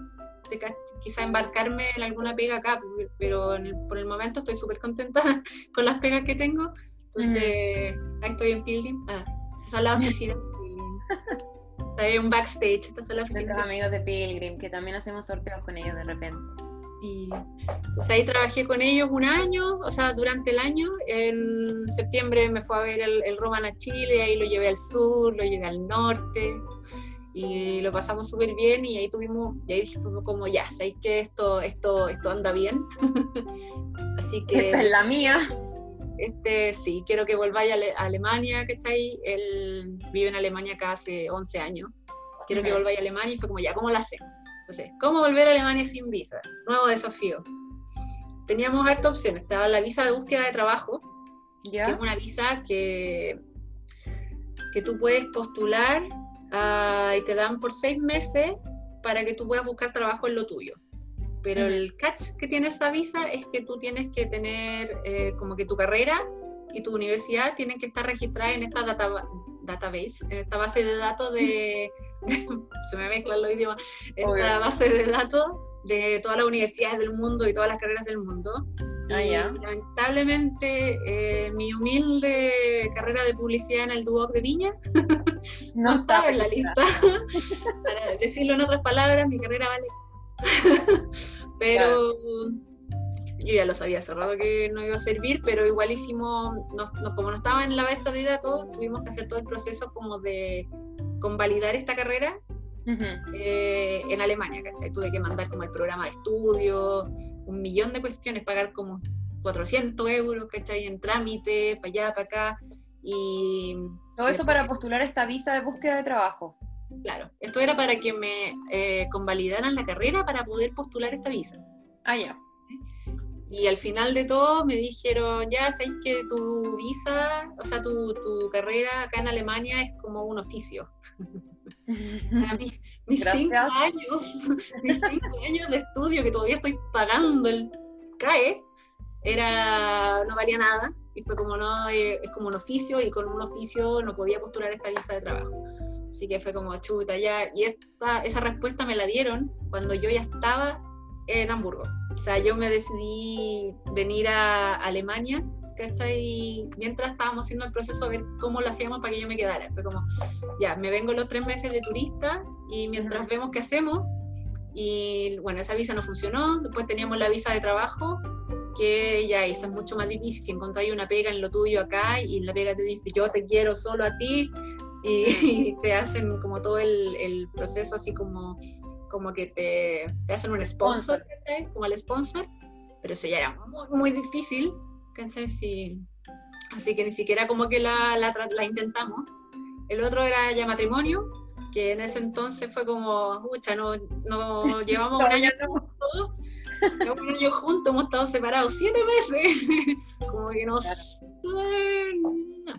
quizá embarcarme en alguna pega acá, pero por el momento estoy súper contenta con las pegas que tengo. Entonces, ahí estoy en Pilgrim. Ah, esa es la oficina. Un backstage, esta es la oficina. amigos de Pilgrim, que también hacemos sorteos con ellos de repente. Y pues ahí trabajé con ellos un año, o sea, durante el año. En septiembre me fue a ver el, el Roman a Chile, ahí lo llevé al sur, lo llevé al norte y lo pasamos súper bien y ahí tuvimos, y ahí fue como ya, sabéis que esto, esto, esto anda bien. Así que... Esta es la mía. Este, sí, quiero que volváis a, Alemania, ¿cachai? Él vive en Alemania acá hace 11 años. Quiero que volváis a Alemania y fue como, ya, ¿cómo lo hacemos? Entonces, ¿cómo volver a Alemania sin visa? Nuevo desafío. Teníamos harta opciones. Estaba la visa de búsqueda de trabajo, que es una visa que, que tú puedes postular ah, y te dan por seis meses para que tú puedas buscar trabajo en lo tuyo. Pero el catch que tiene esa visa es que tú tienes que tener eh, como que tu carrera y tu universidad tienen que estar registradas en esta database, en esta base de datos de, se me mezclan los idiomas, esta base de datos de todas las universidades del mundo y todas las carreras del mundo. Ah, y lamentablemente eh, mi humilde carrera de publicidad en el Duoc de Viña no, estaba en la lista. Para decirlo en otras palabras, mi carrera vale pero yo ya lo sabía cerrado que no iba a servir, pero igual hicimos, como no estaba en la base de datos, tuvimos que hacer todo el proceso como de convalidar esta carrera eh, en Alemania, ¿cachai? Tuve que mandar como el programa de estudio, un millón de cuestiones, pagar como 400 euros, ¿cachai? En trámite, para allá, para acá. Y todo eso para postular esta visa de búsqueda de trabajo. Claro, esto era para que me eh, convalidaran la carrera para poder postular esta visa. Ah, ya. Y al final de todo me dijeron, ya sabéis que tu visa, o sea, tu, carrera acá en Alemania es como un oficio. mis, cinco años, mis cinco años de estudio que todavía estoy pagando el CAE, era, no valía nada. Y fue como, no, eh, es como un oficio y con un oficio no podía postular esta visa de trabajo. Así que fue como chuta ya. Y esta, esa respuesta me la dieron cuando yo ya estaba en Hamburgo. O sea, yo me decidí venir a Alemania, ¿cachai? Mientras estábamos haciendo el proceso a ver cómo lo hacíamos para que yo me quedara. Fue como, ya, me vengo los tres meses de turista y mientras vemos qué hacemos. Y bueno, esa visa no funcionó. Después teníamos la visa de trabajo, que ya esa es mucho más difícil. Si encontráis una pega en lo tuyo acá y la pega te dice, yo te quiero solo a ti, y te hacen como todo el, el proceso así como, como que te, te hacen un sponsor, como el sponsor, pero eso ya era muy, muy difícil, Sí. así que ni siquiera como que la, la, la, intentamos. El otro era ya matrimonio, que en ese entonces fue como, escucha, no, no llevamos un año juntos, llevamos un año juntos, hemos estado separados siete meses, como que no, no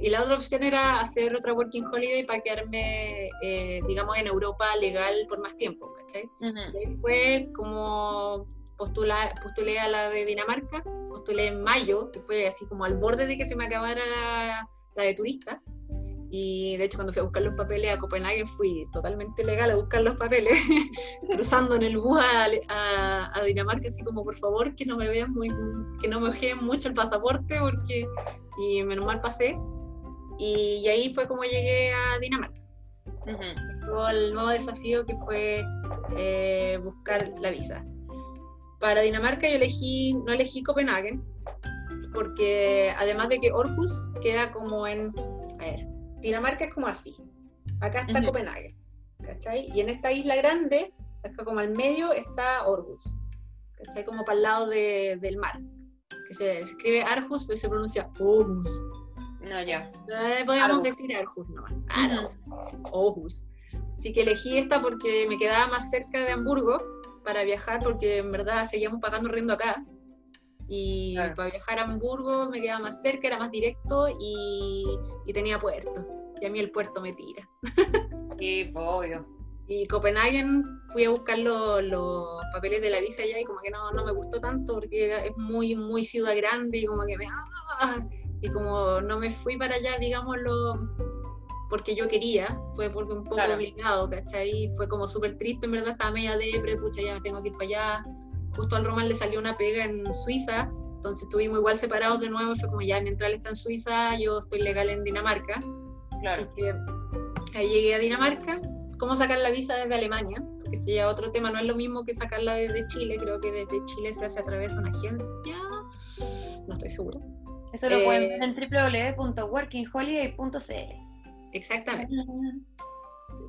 y la otra opción era hacer otra working holiday para quedarme, eh, digamos, en Europa legal por más tiempo, ¿cachai? y fue como postula, postulé a la de Dinamarca, postulé en mayo, que fue así como al borde de que se me acabara la, de turista. Y de hecho cuando fui a buscar los papeles a Copenhague fui totalmente legal a buscar los papeles, cruzando en el bus a, a, Dinamarca, así como por favor que no me vean muy, que no me ojeen mucho el pasaporte, porque, y menos mal pasé. Y, ahí fue como llegué a Dinamarca. el nuevo desafío que fue eh, buscar la visa. Para Dinamarca yo elegí, no elegí Copenhague, porque además de que Orhus queda como en, a ver, Dinamarca es como así, acá está Copenhague, ¿cachai? Y en esta isla grande, acá como al medio, está Orhus, ¿cachai? Como para el lado del mar, que se escribe Arhus, pero se pronuncia Orhus. No, ya. Eh, podemos decir Arhus nomás. Ah, no. Orhus. Así que elegí esta porque me quedaba más cerca de Hamburgo para viajar, porque en verdad seguíamos pagando riendo acá. Y para viajar a Hamburgo me quedaba más cerca, era más directo y, y tenía puerto. Y a mí el puerto me tira. Sí, obvio. Y Copenhagen fui a buscar los, papeles de la visa allá y como que no, no, me gustó tanto porque es muy, muy ciudad grande y como que me... ¡ah! Y como no me fui para allá, digámoslo, porque yo quería, fue porque un poco obligado, ¿cachai? Fue como súper triste, en verdad estaba media depre, pucha, ya me tengo que ir para allá. Justo al Román le salió una pega en Suiza, entonces estuvimos igual separados de nuevo, fue como ya, mientras él está en Suiza, yo estoy legal en Dinamarca. Claro. Así que ahí llegué a Dinamarca. ¿Cómo sacar la visa desde Alemania? Porque sería otro tema, no es lo mismo que sacarla desde Chile, creo que desde Chile se hace a través de una agencia, no estoy segura. Eso lo pueden ver en eh, www.workingholiday.cl. Exactamente.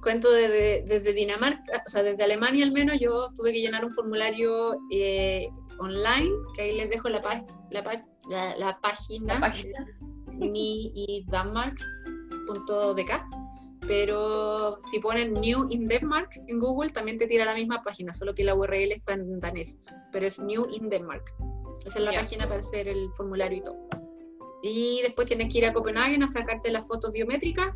Cuento desde, desde, Dinamarca, o sea, desde Alemania al menos, yo tuve que llenar un formulario eh, online, que ahí les dejo la, la, la, la página, página. mi y pero si ponen New in Denmark en Google también te tira la misma página, solo que la URL está en danés, pero es New in Denmark. Esa es la página para hacer el formulario y todo. Y después tienes que ir a Copenhague a sacarte las fotos biométricas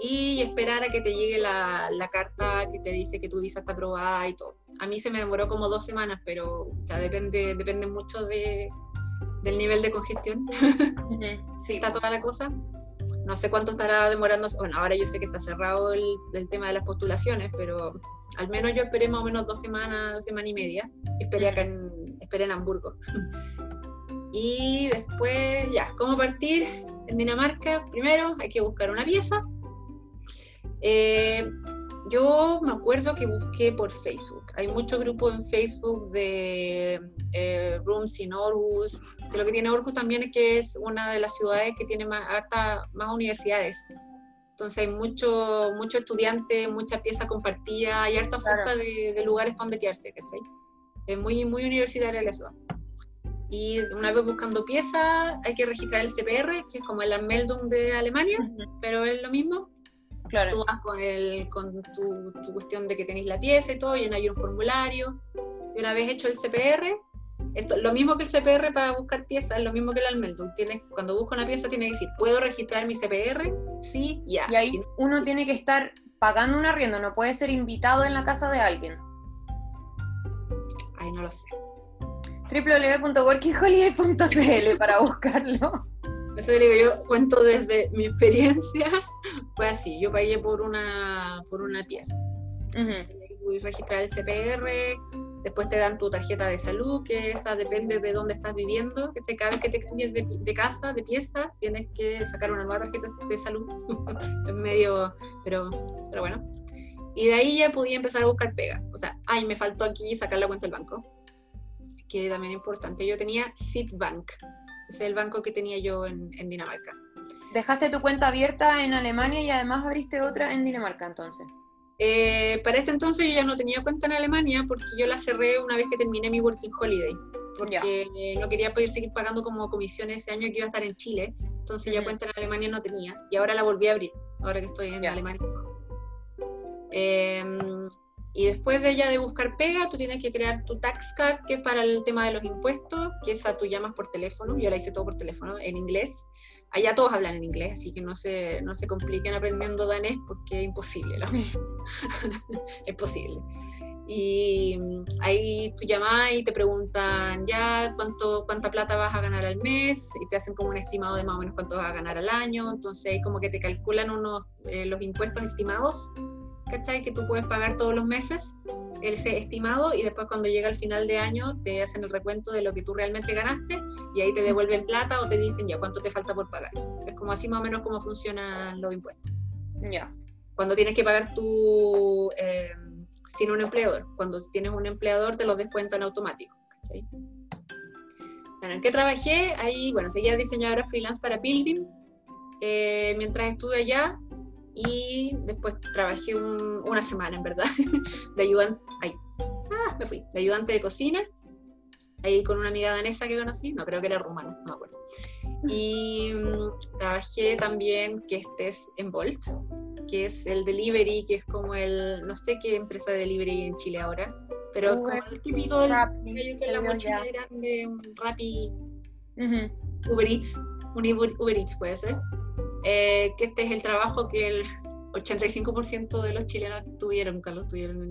y esperar a que te llegue la, la, carta que te dice que tu visa está aprobada y todo. A mí se me demoró como dos semanas, pero ya depende, depende mucho de, del nivel de congestión. sí. Está toda la cosa. No sé cuánto estará demorando. Bueno, ahora yo sé que está cerrado el, el, tema de las postulaciones, pero al menos yo esperé más o menos dos semanas, dos semanas y media. Esperé acá en, esperé en Hamburgo. y después, ya, ¿cómo partir? En Dinamarca, primero hay que buscar una pieza eh, yo me acuerdo que busqué por Facebook. Hay muchos grupos en Facebook de eh, Rooms in Aarhus. Que lo que tiene Aarhus también es que es una de las ciudades que tiene más, harta, más universidades. Entonces hay mucho, mucho estudiante, mucha pieza compartida, y harta oferta de, lugares para donde quedarse, ¿cachai? Es muy, muy universitaria la ciudad. Y una vez buscando pieza, hay que registrar el CPR, que es como el Anmeldung de Alemania, pero es lo mismo. Claro. Tú vas con, el, con tu, tu, cuestión de que tenéis la pieza y todo, llenáis un formulario. Y una vez hecho el CPR, esto, lo mismo que el CPR para buscar piezas, es lo mismo que el Almeldum. Tienes, cuando busca una pieza, tiene que decir, ¿puedo registrar mi CPR? Sí, ya. Y ahí uno tiene que estar pagando un arriendo, no puede ser invitado en la casa de alguien. Ay, no lo sé. www.workingholiday.cl para buscarlo. Eso digo, yo cuento desde mi experiencia, fue así, yo pagué por una, por una pieza. Voy a registrar el CPR, después te dan tu tarjeta de salud, que esa depende de dónde estás viviendo, que cada vez que te cambies de, casa, de pieza, tienes que sacar una nueva tarjeta de salud. es medio, pero, pero bueno. Y de ahí ya podía empezar a buscar pega. O sea, ay, me faltó aquí sacar la cuenta del banco, que también es importante. Yo tenía Citibank, es el banco que tenía yo en, Dinamarca. ¿Dejaste tu cuenta abierta en Alemania y además abriste otra en Dinamarca entonces? Eh, para este entonces yo ya no tenía cuenta en Alemania porque yo la cerré una vez que terminé mi Working Holiday. Porque no quería poder seguir pagando como comisiones ese año que iba a estar en Chile. Entonces ya cuenta en Alemania no tenía. Y ahora la volví a abrir, ahora que estoy en Alemania. Eh, y después de ella de buscar pega, tú tienes que crear tu tax card, que es para el tema de los impuestos, que esa tú llamas por teléfono. Yo la hice todo por teléfono, en inglés. Allá todos hablan en inglés, así que no se, no se compliquen aprendiendo danés porque es imposible. es posible. Y mm, ahí tú llamas y te preguntan ya cuánto, cuánta plata vas a ganar al mes y te hacen como un estimado de más o menos cuánto vas a ganar al año. Entonces, como que te calculan unos, eh, los impuestos estimados ¿cachai? Que tú puedes pagar todos los meses, ese estimado, y después cuando llega el final de año te hacen el recuento de lo que tú realmente ganaste y ahí te devuelven plata o te dicen ya cuánto te falta por pagar. Es como así más o menos cómo funcionan los impuestos. Ya. Cuando tienes que pagar tu, eh, sin un empleador. Cuando tienes un empleador te lo descuentan automático. Bueno, ¿en qué trabajé? Ahí, bueno, seguía diseñadora freelance para Pilgrim. Eh, mientras estuve allá, y después trabajé una semana, en verdad, de ayudante, ahí, ah, me fui, de ayudante de cocina, ahí con una amiga danesa que conocí, no creo que era rumana, no me acuerdo. Y mm, trabajé también, que este es en Bolt, que es el delivery, que es como el, no sé qué empresa de delivery en Chile ahora, pero como el típico del con la mochila grande, un Rappi, Uber Eats, un Uber Eats puede ser. Eh, que este es el trabajo que el 85% de los chilenos tuvieron cuando estuvieron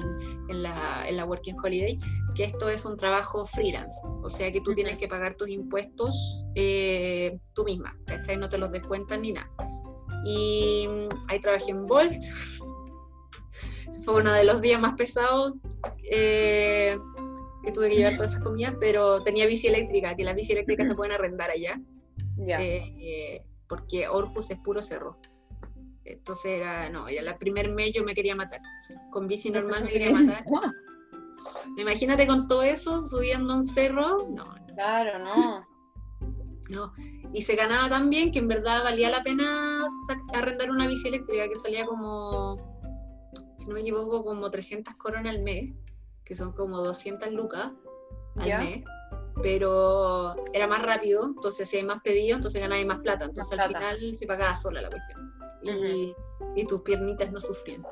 en, la, en, la, Working Holiday, que esto es un trabajo freelance, o sea que tú tienes que pagar tus impuestos eh, tú misma, ¿cachai? No te los descuentan ni nada. Y mm, ahí trabajé en Bolt, fue uno de los días más pesados eh, que tuve que llevar todas esas comidas, pero tenía bici eléctrica, que las bici eléctricas se pueden arrendar allá. Eh, porque Orcus es puro cerro. Entonces era, no, ya la primer mes yo me quería matar. Con bici normal me quería matar. Imagínate con todo eso subiendo un cerro, no. Claro, no. No. Y se ganaba tan bien que en verdad valía la pena arrendar una bici eléctrica que salía como, si no me equivoco, como 300 coronas al mes, que son como 200 lucas al mes pero era más rápido, entonces si hay más pedidos, entonces ganáis más plata, entonces al final se pagaba sola la cuestión. Y, y tus piernitas no sufrían.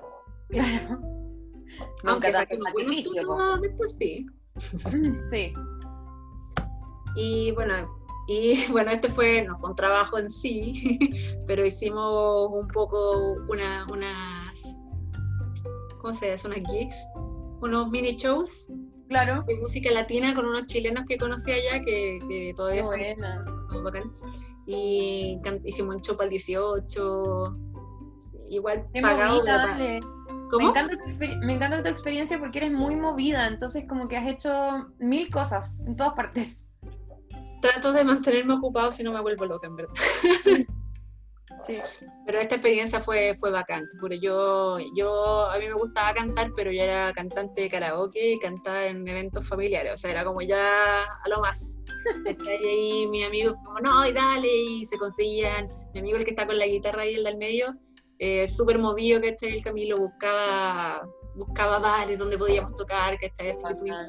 Claro. Aunque, Aunque sacrificio. después sí. Sí. Y bueno, y bueno, este fue, no fue un trabajo en sí, pero hicimos un poco una, unas, ¿cómo se dice? Unas gigs, unos mini shows Claro. De música latina con unos chilenos que conocí allá que, que todavía son, son bacán. Y hicimos un show para el 18. Igual pagado. Me encanta, tu me encanta tu experiencia porque eres muy movida, entonces como que has hecho mil cosas en todas partes. Trato de mantenerme ocupado si no me vuelvo loca, en verdad. Sí. Pero esta experiencia fue, fue bacán. Porque yo, yo, a mí me gustaba cantar, pero yo era cantante de karaoke y cantaba en eventos familiares. O sea, era como ya a lo más. y ahí mis amigos como, no, y dale, y se conseguían. Mi amigo, el que está con la guitarra ahí, el del medio, eh, súper movido, que El Camilo buscaba buscaba bares donde podíamos tocar, ¿cachai? Así que tuvimos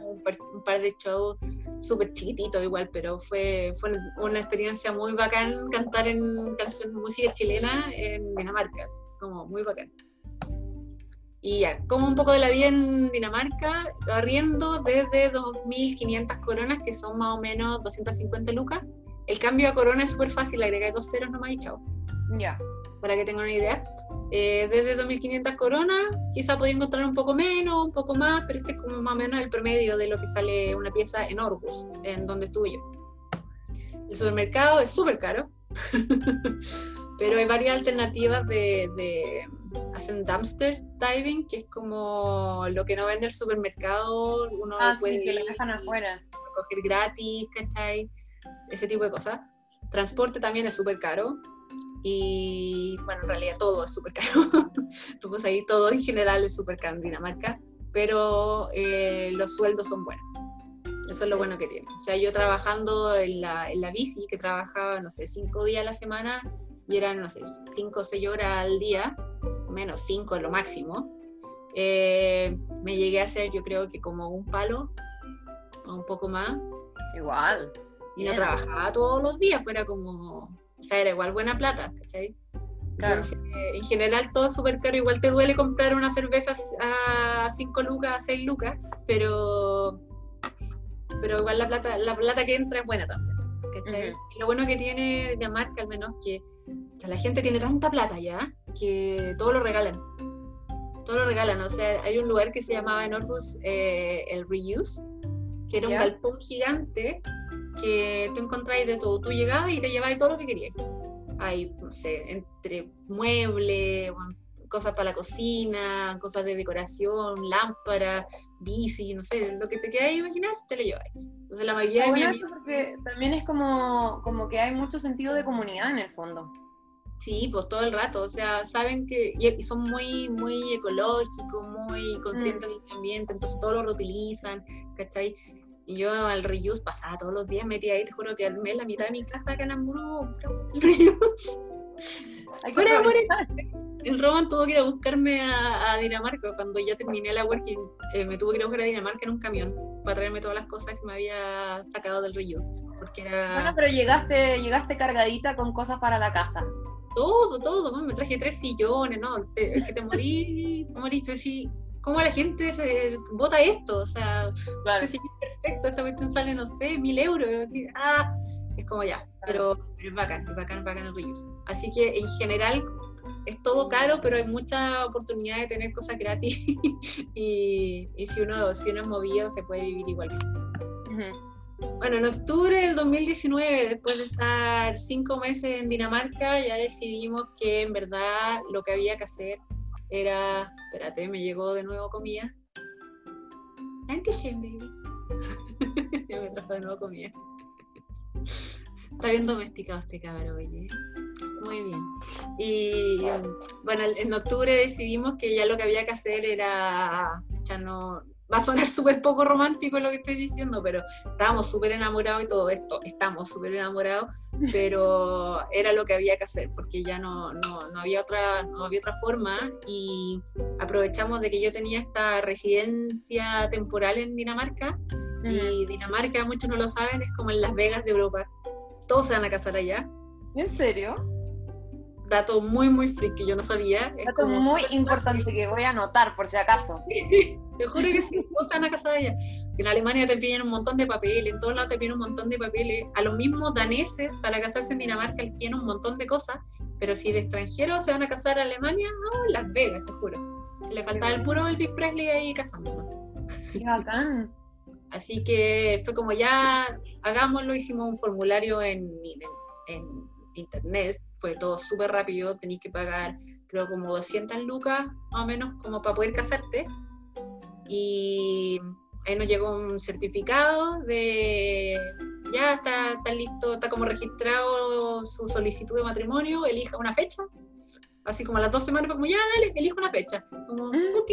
un par, de shows súper chiquititos igual, pero fue, fue una experiencia muy bacán cantar en canciones música chilena en Dinamarca, como muy bacán. Y ya, como un poco de la vida en Dinamarca, arriendo desde 2.500 coronas, que son más o menos 250 lucas. El cambio a corona es súper fácil, agregar dos ceros nomás y chao. Ya. Para que tengan una idea. Eh, desde 2.500 coronas, quizá podía encontrar un poco menos, un poco más, pero este es como más o menos el promedio de lo que sale una pieza en Orbus, en donde estuve yo. El supermercado es súper caro, pero hay varias alternativas de, de hacen dumpster diving, que es como lo que no vende el supermercado, uno ah, puede sí, que lo dejan afuera. coger gratis, ¿cachai? Ese tipo de cosas. Transporte también es súper caro. Y bueno, en realidad todo es súper caro. pues ahí todo en general es súper caro en Dinamarca, pero eh, los sueldos son buenos. Eso es lo bueno que tiene. O sea, yo trabajando en la, en la bici, que trabajaba, no sé, cinco días a la semana, y eran, no sé, cinco o seis horas al día, menos cinco es lo máximo, eh, me llegué a hacer, yo creo que como un palo, o un poco más. Igual. Y no trabajaba todos los días, pues era como o sea, era igual buena plata, ¿cachai? Entonces, en general todo es súper caro, igual te duele comprar una cerveza a 5 lucas, a 6 lucas, pero, pero igual la plata, la plata que entra es buena también. ¿cachai? Y lo bueno que tiene Dinamarca al menos que la gente tiene tanta plata ya que todo lo regalan. Todo lo regalan. O sea, hay un lugar que se llamaba en Orbus eh, el Reuse, que era un galpón gigante que tú encontráis de todo. Tú llegabas y te llevabas todo lo que querías. Hay, no sé, entre muebles, cosas para la cocina, cosas de decoración, lámparas, bici, no sé, lo que te queráis imaginar, te lo lleváis. Entonces la mayoría de porque también es como, como que hay mucho sentido de comunidad en el fondo. Sí, pues todo el rato, o sea, saben que y son muy, muy ecológicos, muy conscientes del ambiente, entonces todo lo reutilizan, ¿cachai? Y yo al reuse pasaba todos los días metía ahí, te juro que armé la mitad de mi casa acá en Hamburgo, el reuse. Fuera, el Roman tuvo que ir a buscarme a, Dinamarca cuando ya terminé la working. Eh, me tuvo que ir a buscar a Dinamarca en un camión para traerme todas las cosas que me había sacado del reuse. Porque era... Bueno, pero llegaste, llegaste cargadita con cosas para la casa. Todo, todo. Me traje tres sillones, ¿no? es que te morí, te moriste así cómo la gente vota esto, o sea, claro. este perfecto, esta cuestión sale, no sé, mil euros, ah, es como ya, pero, es bacán, es bacán, es bacán el reuse. Así que en general es todo caro, pero hay mucha oportunidad de tener cosas gratis y, y, si, uno, si uno es movido se puede vivir igual. Bueno, en octubre del 2019, después de estar cinco meses en Dinamarca, ya decidimos que en verdad lo que había que hacer era, espérate, me llegó de nuevo comida. Dankeschön, baby. ya me trajo de nuevo comida. Está bien domesticado este cabrón, oye. Muy bien. Y bueno, en octubre decidimos que ya lo que había que hacer era, ya no, va a sonar súper poco romántico lo que estoy diciendo, pero estábamos súper enamorados y todo esto, estamos súper enamorados, pero era lo que había que hacer, porque ya no, no, no, había otra, no había otra forma y aprovechamos de que yo tenía esta residencia temporal en Dinamarca y Dinamarca, muchos no lo saben, es como en Las Vegas de Europa. Todos se van a casar allá. ¿En serio? Dato muy, muy que yo no sabía. dato muy importante que voy a anotar por si acaso. te juro que sí, todos están a casa de ella. En Alemania te piden un montón de papeles, en todos lados te piden un montón de papeles. A los mismos daneses, para casarse en Dinamarca, les piden un montón de cosas, pero si de extranjeros se van a casar a Alemania, no, Las Vegas, te juro. Le faltaba el puro Elvis Presley ahí. Qué bacán. Así que fue como ya, hagámoslo, hicimos un formulario en, en internet fue todo súper rápido, tenías que pagar creo como 200 lucas más o menos como para poder casarte. Y ahí nos llegó un certificado de ya está, está listo, está como registrado su solicitud de matrimonio, elija una fecha. Así como a las dos semanas fue como, ya, dale, elija una fecha. Como, mm. ok.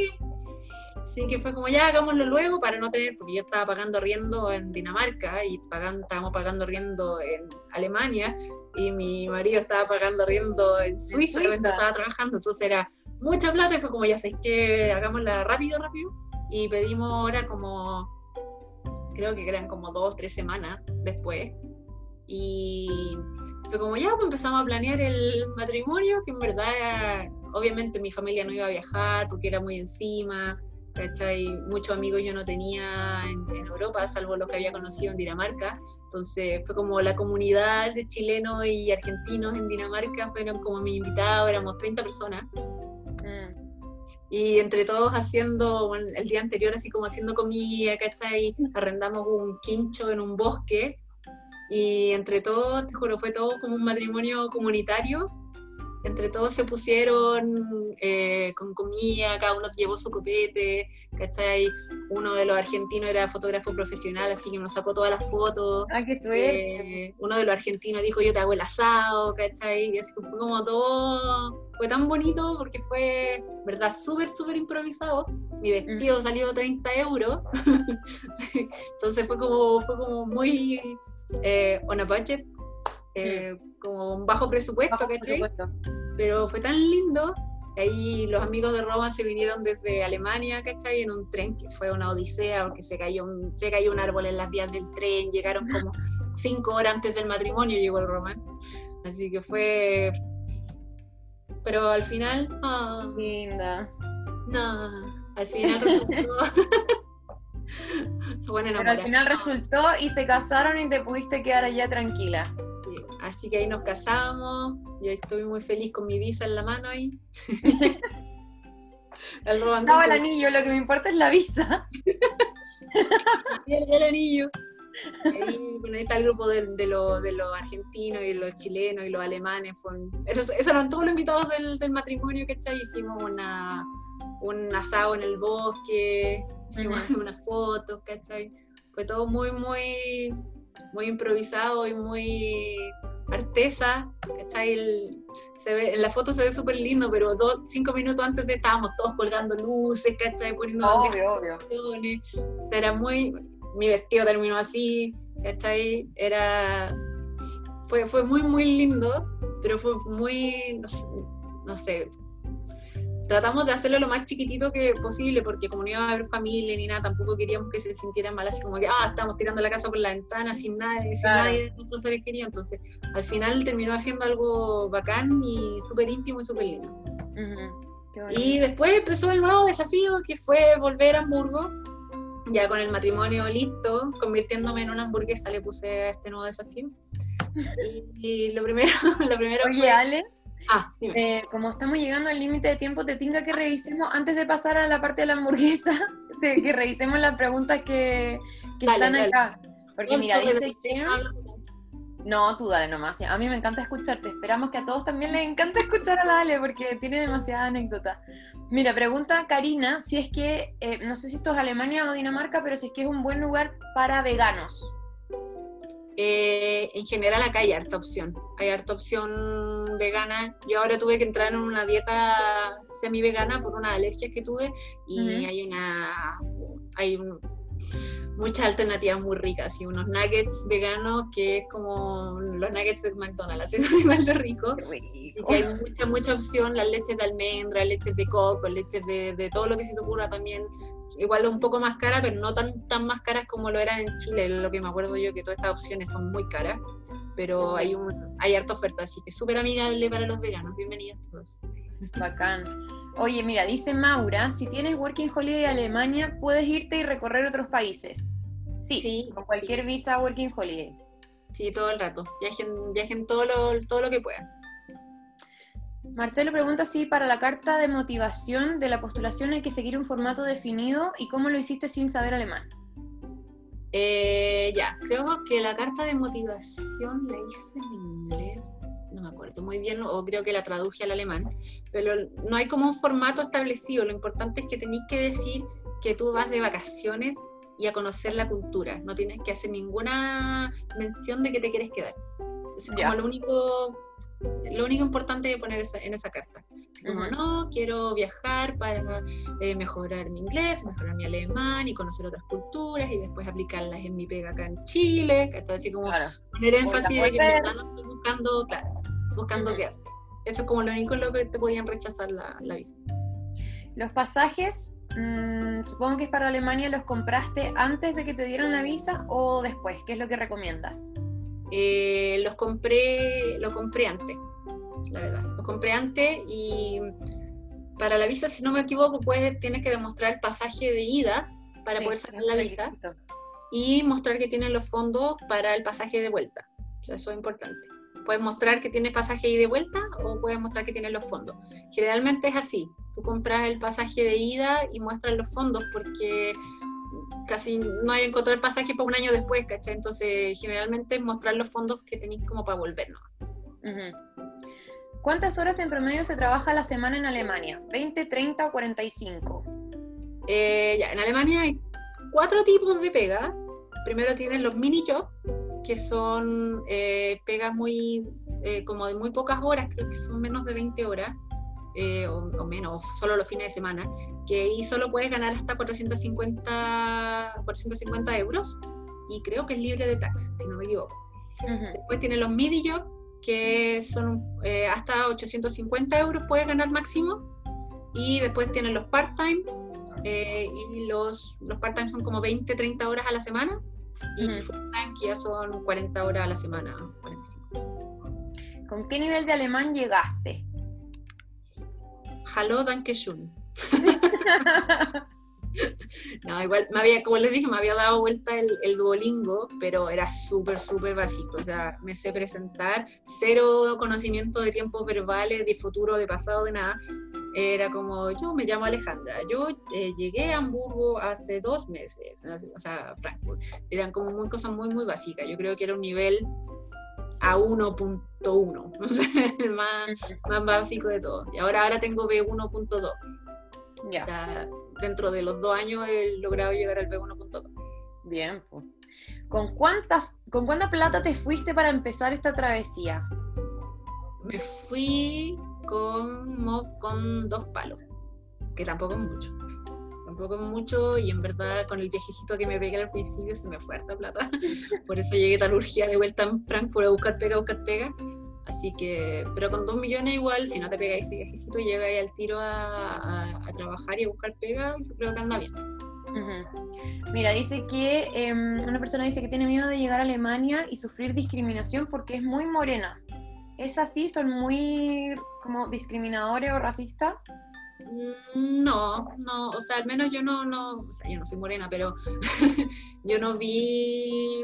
Así que fue como, ya, hagámoslo luego para no tener, porque yo estaba pagando riendo en Dinamarca y pagando, estábamos pagando riendo en Alemania y mi marido estaba pagando riendo en Suiza, en estaba trabajando, entonces era mucha plata y fue como, ya sé que hagámosla rápido, rápido. Y pedimos ahora como, creo que eran como dos, tres semanas después. Y fue como, ya, pues empezamos a planear el matrimonio, que en verdad, obviamente mi familia no iba a viajar porque era muy encima. ¿Cachai? Muchos amigos yo no tenía en, Europa, salvo los que había conocido en Dinamarca. Entonces fue como la comunidad de chilenos y argentinos en Dinamarca fueron como mi invitados, éramos 30 personas. Y entre todos haciendo, el día anterior así como haciendo comida, ¿cachai? Arrendamos un quincho en un bosque y entre todos, te juro, fue todo como un matrimonio comunitario entre todos se pusieron eh, con comida, cada uno llevó su copete, ¿cachai? Uno de los argentinos era fotógrafo profesional, así que nos sacó todas las fotos. Ah, qué eh, uno de los argentinos dijo, yo te hago el asado, ¿cachai? Y así que fue como todo, fue tan bonito porque fue, verdad, súper, súper improvisado. Mi vestido salió 30 euros, entonces fue como, fue como muy eh, on a budget. Eh, como un bajo presupuesto, bajo Pero fue tan lindo. Ahí los amigos de Roma se vinieron desde Alemania, ¿cachai? En un tren que fue una odisea porque se cayó un, se cayó un árbol en las vías del tren, llegaron como cinco horas antes del matrimonio llegó el Roman. Así que fue... Pero al final... Ah, Linda. No, al final resultó... bueno, Pero al final resultó y se casaron y te pudiste quedar allá tranquila. Así que ahí nos casamos, yo estoy muy feliz con mi visa en la mano ahí. el Estaba el anillo, lo que me importa es la visa. el anillo. Ahí, bueno, ahí está el grupo de, de, los argentinos y los chilenos y los alemanes. esos, eran todos los invitados del, del matrimonio, ¿cachai? Hicimos una, un asado en el bosque, hicimos unas fotos, ¿cachai? Fue todo muy, muy, muy improvisado y muy artesa, ¿cachai? El- se ve, en la foto se ve súper lindo, pero dos, cinco minutos antes estábamos todos colgando luces, ¿cachai? Poniendo Obvio, obvio. canciones. O sea, era muy. Mi vestido terminó así, ¿cachai? Era. Fue, fue muy, muy lindo, pero fue muy. No sé, no sé. Tratamos de hacerlo lo más chiquitito que posible, porque como no iba a haber familia ni nada, tampoco queríamos que se sintieran mal, así como que, ah, estamos tirando la casa por la ventana sin nadie, sin Claro. nadie de nuestros seres queridos. Entonces, al final terminó haciendo algo bacán y súper íntimo y súper lindo. Qué bonito. Y después empezó el nuevo desafío que fue volver a Hamburgo, ya con el matrimonio listo, convirtiéndome en una hamburguesa, le puse a este nuevo desafío. Y, y lo primero, lo primero Oye, fue- Ale, Ah, eh, como estamos llegando al límite de tiempo, te tinca que revisemos, antes de pasar a la parte de la hamburguesa, de que revisemos las preguntas que, que Dale, están dale. acá. Porque mira, dice que... No, tú dale nomás. A mí me encanta escucharte. Esperamos que a todos también les encanta escuchar a la Ale porque tiene demasiada anécdota. Mira, pregunta Karina si es que, eh, no sé si esto es Alemania o Dinamarca, pero si es que es un buen lugar para veganos. Eh, en general acá hay harta opción, hay harta opción vegana. Yo ahora tuve que entrar en una dieta semi-vegana por una alergia que tuve y Ujú. hay una hay un- muchas alternativas muy ricas y unos nuggets veganos que es como los nuggets de McDonald's, son igual de rico. Y que hay mucha, mucha opción, las leches de almendra, leches de coco, leches de, de todo lo que se te ocurra también. Igual un poco más cara, pero no tan, tan más caras como lo eran en Chile. Lo que me acuerdo yo que todas estas opciones son muy caras, pero hay, un, hay harta oferta, así que súper amigable para los veganos. Bienvenidos todos. Bacán. Oye, mira, dice Maura, si tienes Working Holiday Alemania, puedes irte y recorrer otros países. Sí, Sí, con cualquier visa Working Holiday. Sí, todo el rato. Viajen, viajen todo, lo, todo lo que puedan. Marcelo pregunta si para la carta de motivación de la postulación hay que seguir un formato definido y cómo lo hiciste sin saber alemán. Eh, ya, creo que la carta de motivación la hice en inglés, no me acuerdo muy bien, o creo que la traduje al alemán, pero no hay como un formato establecido, lo importante es que tenéis que decir que tú vas de vacaciones y a conocer la cultura, no tienes que hacer ninguna mención de que te quieres quedar. Es Ya. como lo único, lo único importante de poner esa- en esa carta. Como, Ujú. no, quiero viajar para eh, mejorar mi inglés, mejorar mi alemán y conocer otras culturas y después aplicarlas en mi pega acá en Chile, que está así como Claro. poner énfasis de que no estoy buscando, claro, buscando Ujú. quedarte. Eso es como lo único en lo que te podían rechazar la, la visa. Los pasajes, mm, supongo que es para Alemania, ¿los compraste antes de que te dieran la visa o después? ¿Qué es lo que recomiendas? Eh, los compré, lo compré antes, la verdad. Los compré antes y para la visa, si no me equivoco, pues tienes que demostrar el pasaje de ida para Sí, poder sacar la visa. requisito. y mostrar que tienes los fondos para el pasaje de vuelta. O sea, eso es importante. Puedes mostrar que tienes pasaje ida y de vuelta o puedes mostrar que tienes los fondos. Generalmente es así. Tú compras el pasaje de ida y muestras los fondos porque casi no hay encontrar pasaje para un año después, ¿cachai? Entonces, generalmente mostrar los fondos que tenéis como para volver, ¿no? Ujú. ¿Cuántas horas en promedio se trabaja la semana en Alemania? ¿20, 30 o 45? Eh, ya, en Alemania hay cuatro tipos de pega. Primero tienes los mini jobs, que son eh, pegas muy, eh, como de muy pocas horas, creo que son menos de 20 horas, eh, o, o menos, solo los fines de semana, que ahí solo puedes ganar hasta 450, 450 euros, y creo que es libre de tax, si no me equivoco. Ujú. Después tienes los midi jobs, que son eh, hasta 850 euros puedes ganar máximo. Y después tienes los part-time, eh, y los, los part-time son como 20, 30 horas a la semana. Y Ujú. full-time, que ya son 40 horas a la semana, 45. ¿Con qué nivel de alemán llegaste? Hallo, danke schön. No, igual, me había, como les dije, me había dado vuelta el, el Duolingo, pero era súper, súper básico. O sea, me sé presentar, cero conocimiento de tiempos verbales, de futuro, de pasado, de nada. Era como, yo me llamo Alejandra, yo eh, llegué a Hamburgo hace dos meses, o sea, Frankfurt. Eran como muy, cosas muy, muy básicas. Yo creo que era un nivel a 1.1, o sea, el más, más básico de todo. Y ahora, ahora tengo B1.2. Ya, O sea, dentro de los dos años he logrado llegar al B1.2. bien. pues. ¿Con cuánta, ¿Con cuánta plata te fuiste para empezar esta travesía? Me fui como con dos palos, que tampoco es mucho. Tampoco mucho y en verdad con el viajecito que me pegué al principio se me fue harta plata. Por eso llegué tan urgida de vuelta en Frankfurt a buscar pega, a buscar pega. Así que, pero con dos millones igual, si no te pegáis ese viajecito, llegáis al tiro a, trabajar y a buscar pega, creo que anda bien. Mira, dice que em, una persona dice que tiene miedo de llegar a Alemania y sufrir discriminación porque es muy morena. ¿Es así? ¿Son muy como discriminadores o racistas? Mm, no, no, o sea, al menos yo no, no, o sea, yo no soy morena, pero yo no vi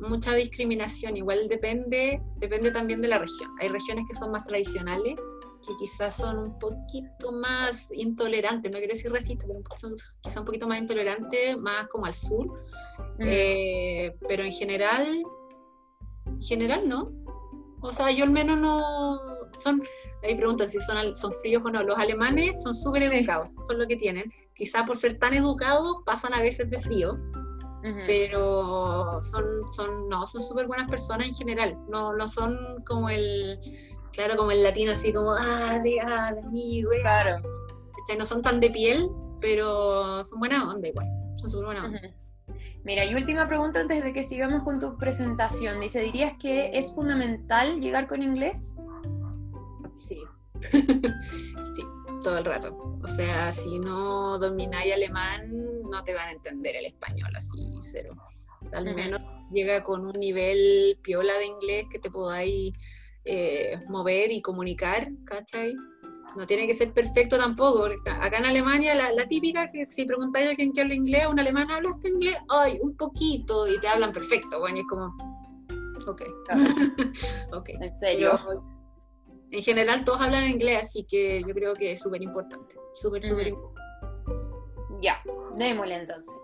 mucha discriminación. Igual depende, depende también de la región. Hay regiones que son más tradicionales, que quizás son un poquito más intolerantes, no quiero decir racistas, pero son quizás un poquito más intolerantes, más como al sur. Mm. Eh, pero en general, en general no. O sea, yo al menos no... Son, ahí preguntan si son, son fríos o no. Los alemanes son súper educados, son lo que tienen. Quizás por ser tan educados pasan a veces de frío, pero son, son, no, son súper buenas personas en general. No, no son como el, claro, como el latino así como, ah, de, ah, de mí, güey. Claro. No son tan de piel, pero son buena onda igual. Son súper buena onda. Mira, y última pregunta antes de que sigamos con tu presentación. Dice, ¿dirías que es fundamental llegar con inglés? Sí, sí, todo el rato. O sea, si no domináis alemán, no te van a entender el español así, cero. Al menos llega con un nivel piola de inglés que te podáis eh, mover y comunicar, ¿cachai? no tiene que ser perfecto tampoco. Acá en Alemania, la, típica que si preguntáis a quien que habla inglés, un alemán habla este inglés, ay, un poquito, y te hablan perfecto, bueno, y es como, ok, ok. En serio. En general todos hablan inglés, así que yo creo que es súper importante, súper, súper importante. Ya, démosle entonces.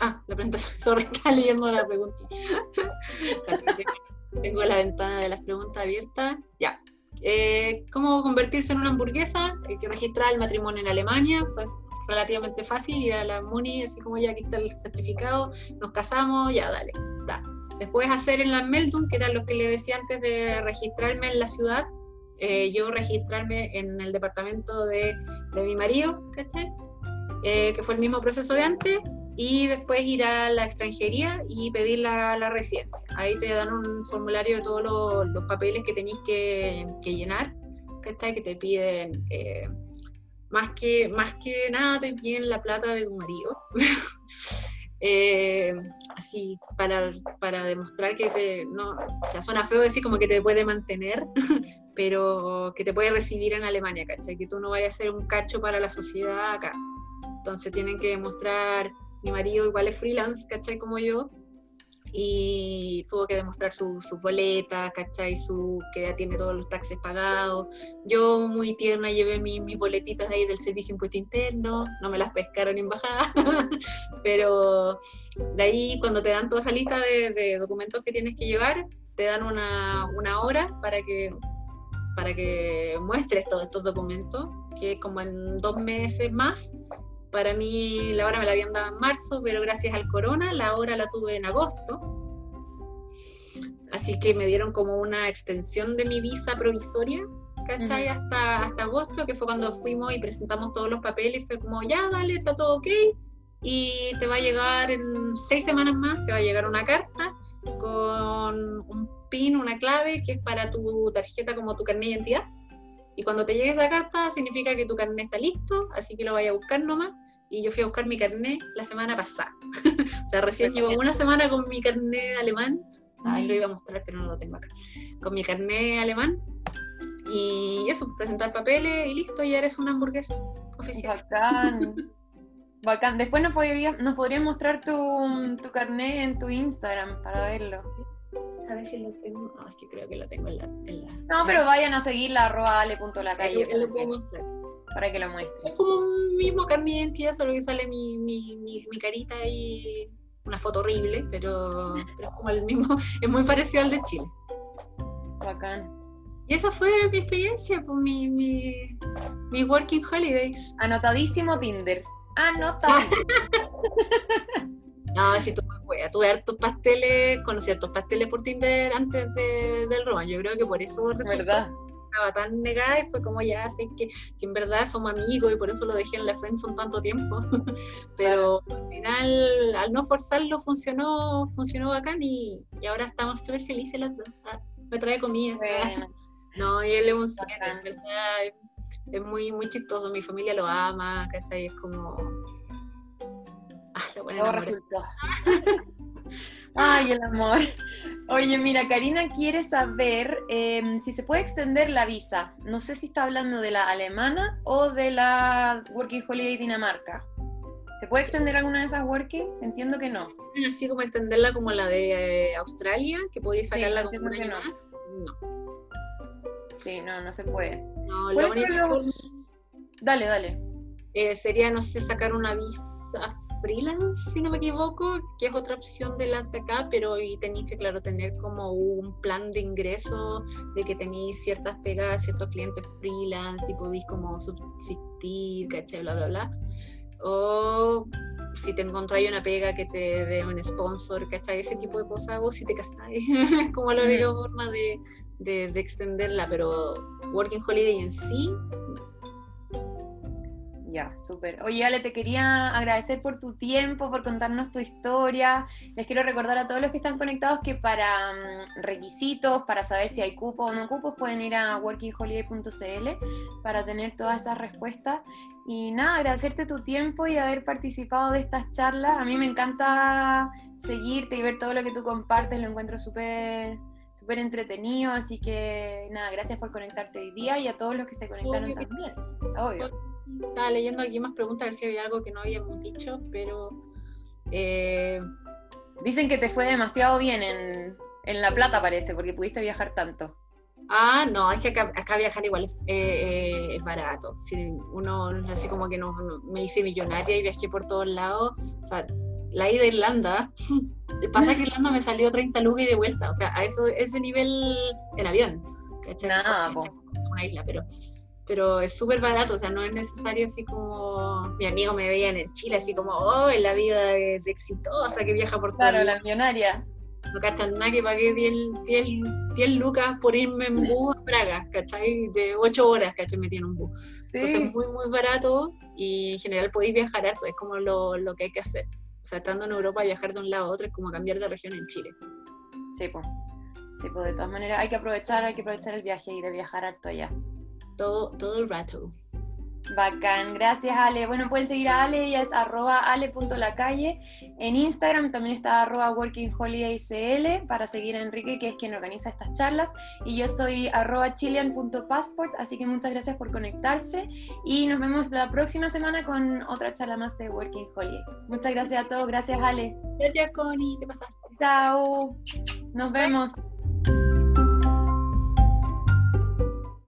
Ah, la presentación, sorry, está leyendo la pregunta. Tengo la ventana de las preguntas abierta. Ya, eh, cómo convertirse en una hamburguesa, hay que registrar el matrimonio en Alemania, fue relativamente fácil, ir a la MUNI, así como ya aquí está el certificado, nos casamos, ya dale, está. Después hacer en la Meldung, que era lo que le decía antes de registrarme en la ciudad, eh, yo registrarme en el departamento de, de mi marido, ¿cachai? Eh, que fue el mismo proceso de antes, y después ir a la extranjería y pedir la, la residencia. Ahí te dan un formulario de todos los, papeles que tenéis que, que, llenar, ¿cachai? Que te piden, eh, más, que, más que nada te piden la plata de tu marido. Eh, así, para, para, demostrar que te, no, ya suena feo decir como que te puede mantener, pero que te puede recibir en Alemania, ¿cachai? Que tú no vayas a ser un cacho para la sociedad acá. Entonces tienen que demostrar mi marido igual es freelance, ¿cachai? Como yo, y tuvo que demostrar su, su boleta, ¿cachai? Su, que ya tiene todos los taxes pagados. Yo, muy tierna, llevé mis boletitas ahí del Servicio Impuesto Interno, no me las pescaron en bajada, pero de ahí cuando te dan toda esa lista de, documentos que tienes que llevar, te dan una, una hora para que para que muestres todos estos documentos, que como en dos meses más para mí la hora me la habían dado en marzo, pero gracias al corona la hora la tuve en agosto. Así que me dieron como una extensión de mi visa provisoria, ¿cachai? hasta, hasta agosto, que fue cuando fuimos y presentamos todos los papeles. Fue como, ya, dale, está todo ok. Y te va a llegar en seis semanas más, te va a llegar una carta con un PIN, una clave, que es para tu tarjeta como tu carnet de identidad. Y cuando te llegue esa carta, significa que tu carnet está listo, así que lo vaya a buscar nomás y yo fui a buscar mi carnet la semana pasada. o sea, recién llevo una semana con mi carnet alemán. Ahí lo iba a mostrar, pero no lo tengo acá. Con mi carnet alemán. Y eso, presentar papeles y listo, ya eres una hamburguesa oficial. Bacán. Bacán. Después nos podrías nos podría mostrar tu, tu carnet en tu Instagram para verlo. A ver si lo tengo. No, es que creo que lo tengo en la. No, pero vayan a seguirla, arroba ale.lacalle. Lo, lo puedo mostrar para que lo muestre. Es como un mismo carne de identidad, solo que sale mi, mi, mi, carita y una foto horrible, pero, pero, es como el mismo, es muy parecido al de Chile. Bacán. Y esa fue mi experiencia, pues mi, mi, mi working holidays. Anotadísimo Tinder. Anotadísimo. No, si tú wea, tuve hartos pasteles, conocí hartos pasteles por Tinder antes de, del Roman. Yo creo que por eso resultó. ¿Verdad? Estaba tan negada y fue como ya, así que si en verdad somos amigos y por eso lo dejé en la son tanto tiempo. Pero al final, al no forzarlo, funcionó, funcionó bacán y, y ahora estamos súper felices las dos. Ah, me trae comida. No, y él es un siete, en verdad. Es, muy, muy chistoso. Mi familia lo ama, ¿cachai? Es como. Ah, la buena resultó. Ay, el amor. Oye, mira, Karina quiere saber em, si se puede extender la visa. No sé si está hablando de la alemana o de la Working Holiday Dinamarca. ¿Se puede extender alguna de esas working? Entiendo que no. Así como extenderla como la de eh, Australia, que podéis sacarla como un año no. más. No. Sí, no, no se puede. No, lo único Dale, dale. Eh, sería, no sé, sacar una visa freelance, si no me equivoco, que es otra opción de las de acá, pero y tenéis que, claro, tener como un plan de ingreso, de que tenéis ciertas pegas, ciertos clientes freelance y podéis como subsistir, caché, bla, bla, bla. O si te encontráis una pega que te dé un sponsor, ¿cachai? Ese tipo de cosas, o si te casáis, es como la única forma de, de, de, extenderla, pero Working Holiday en sí, ya, súper. Oye, Ale, te quería agradecer por tu tiempo, por contarnos tu historia. Les quiero recordar a todos los que están conectados que para mm, requisitos, para saber si hay cupo o no cupos, pueden ir a workingholiday.cl para tener todas esas respuestas. Y nada, agradecerte tu tiempo y haber participado de estas charlas. A mí me encanta seguirte y ver todo lo que tú compartes, lo encuentro súper súper entretenido, así que nada, gracias por conectarte hoy día y a todos los que se conectaron también, obvio. Estaba leyendo aquí más preguntas a ver si había algo que no habíamos dicho, pero... Eh, Dicen que te fue demasiado bien en, La Plata, parece, porque pudiste viajar tanto. Ah, no, es que acá, viajar igual es, eh, eh, barato. Si uno, así como que no, me hice millonaria y viajé por todos lados. O sea, la ida a Irlanda, el pasaje a Irlanda me salió 30 lucas y de vuelta. O sea, a eso, ese nivel en avión. Nada, Una isla, pero pero es súper barato, o sea, no es necesario así como mi amigo me veían en Chile, así como, oh, en la vida de, exitosa que viaja por todo Claro, la millonaria. No cachan nada que pagué 10, 10, 10, lucas por irme en bus a Praga, ¿cachai? De 8 horas, ¿cachai? Metí en un bus. Entonces es muy, muy barato y en general podéis viajar harto, es como lo, lo, que hay que hacer. O sea, estando en Europa, viajar de un lado a otro es como cambiar de región en Chile. Sí, pues. Sí, pues de todas maneras hay que aprovechar, hay que aprovechar el viaje y de viajar harto allá todo, todo el rato. Bacán, gracias Ale. Bueno, pueden seguir a Ale, ella es arroba ale.lacalle. En Instagram también está arroba workingholidaycl para seguir a Enrique, que es quien organiza estas charlas. Y yo soy arroba chilean.passport, así que muchas gracias por conectarse y nos vemos la próxima semana con otra charla más de Working Holiday. Muchas gracias a todos, gracias Ale. Gracias Connie, ¿qué pasaste? Chao, nos vemos.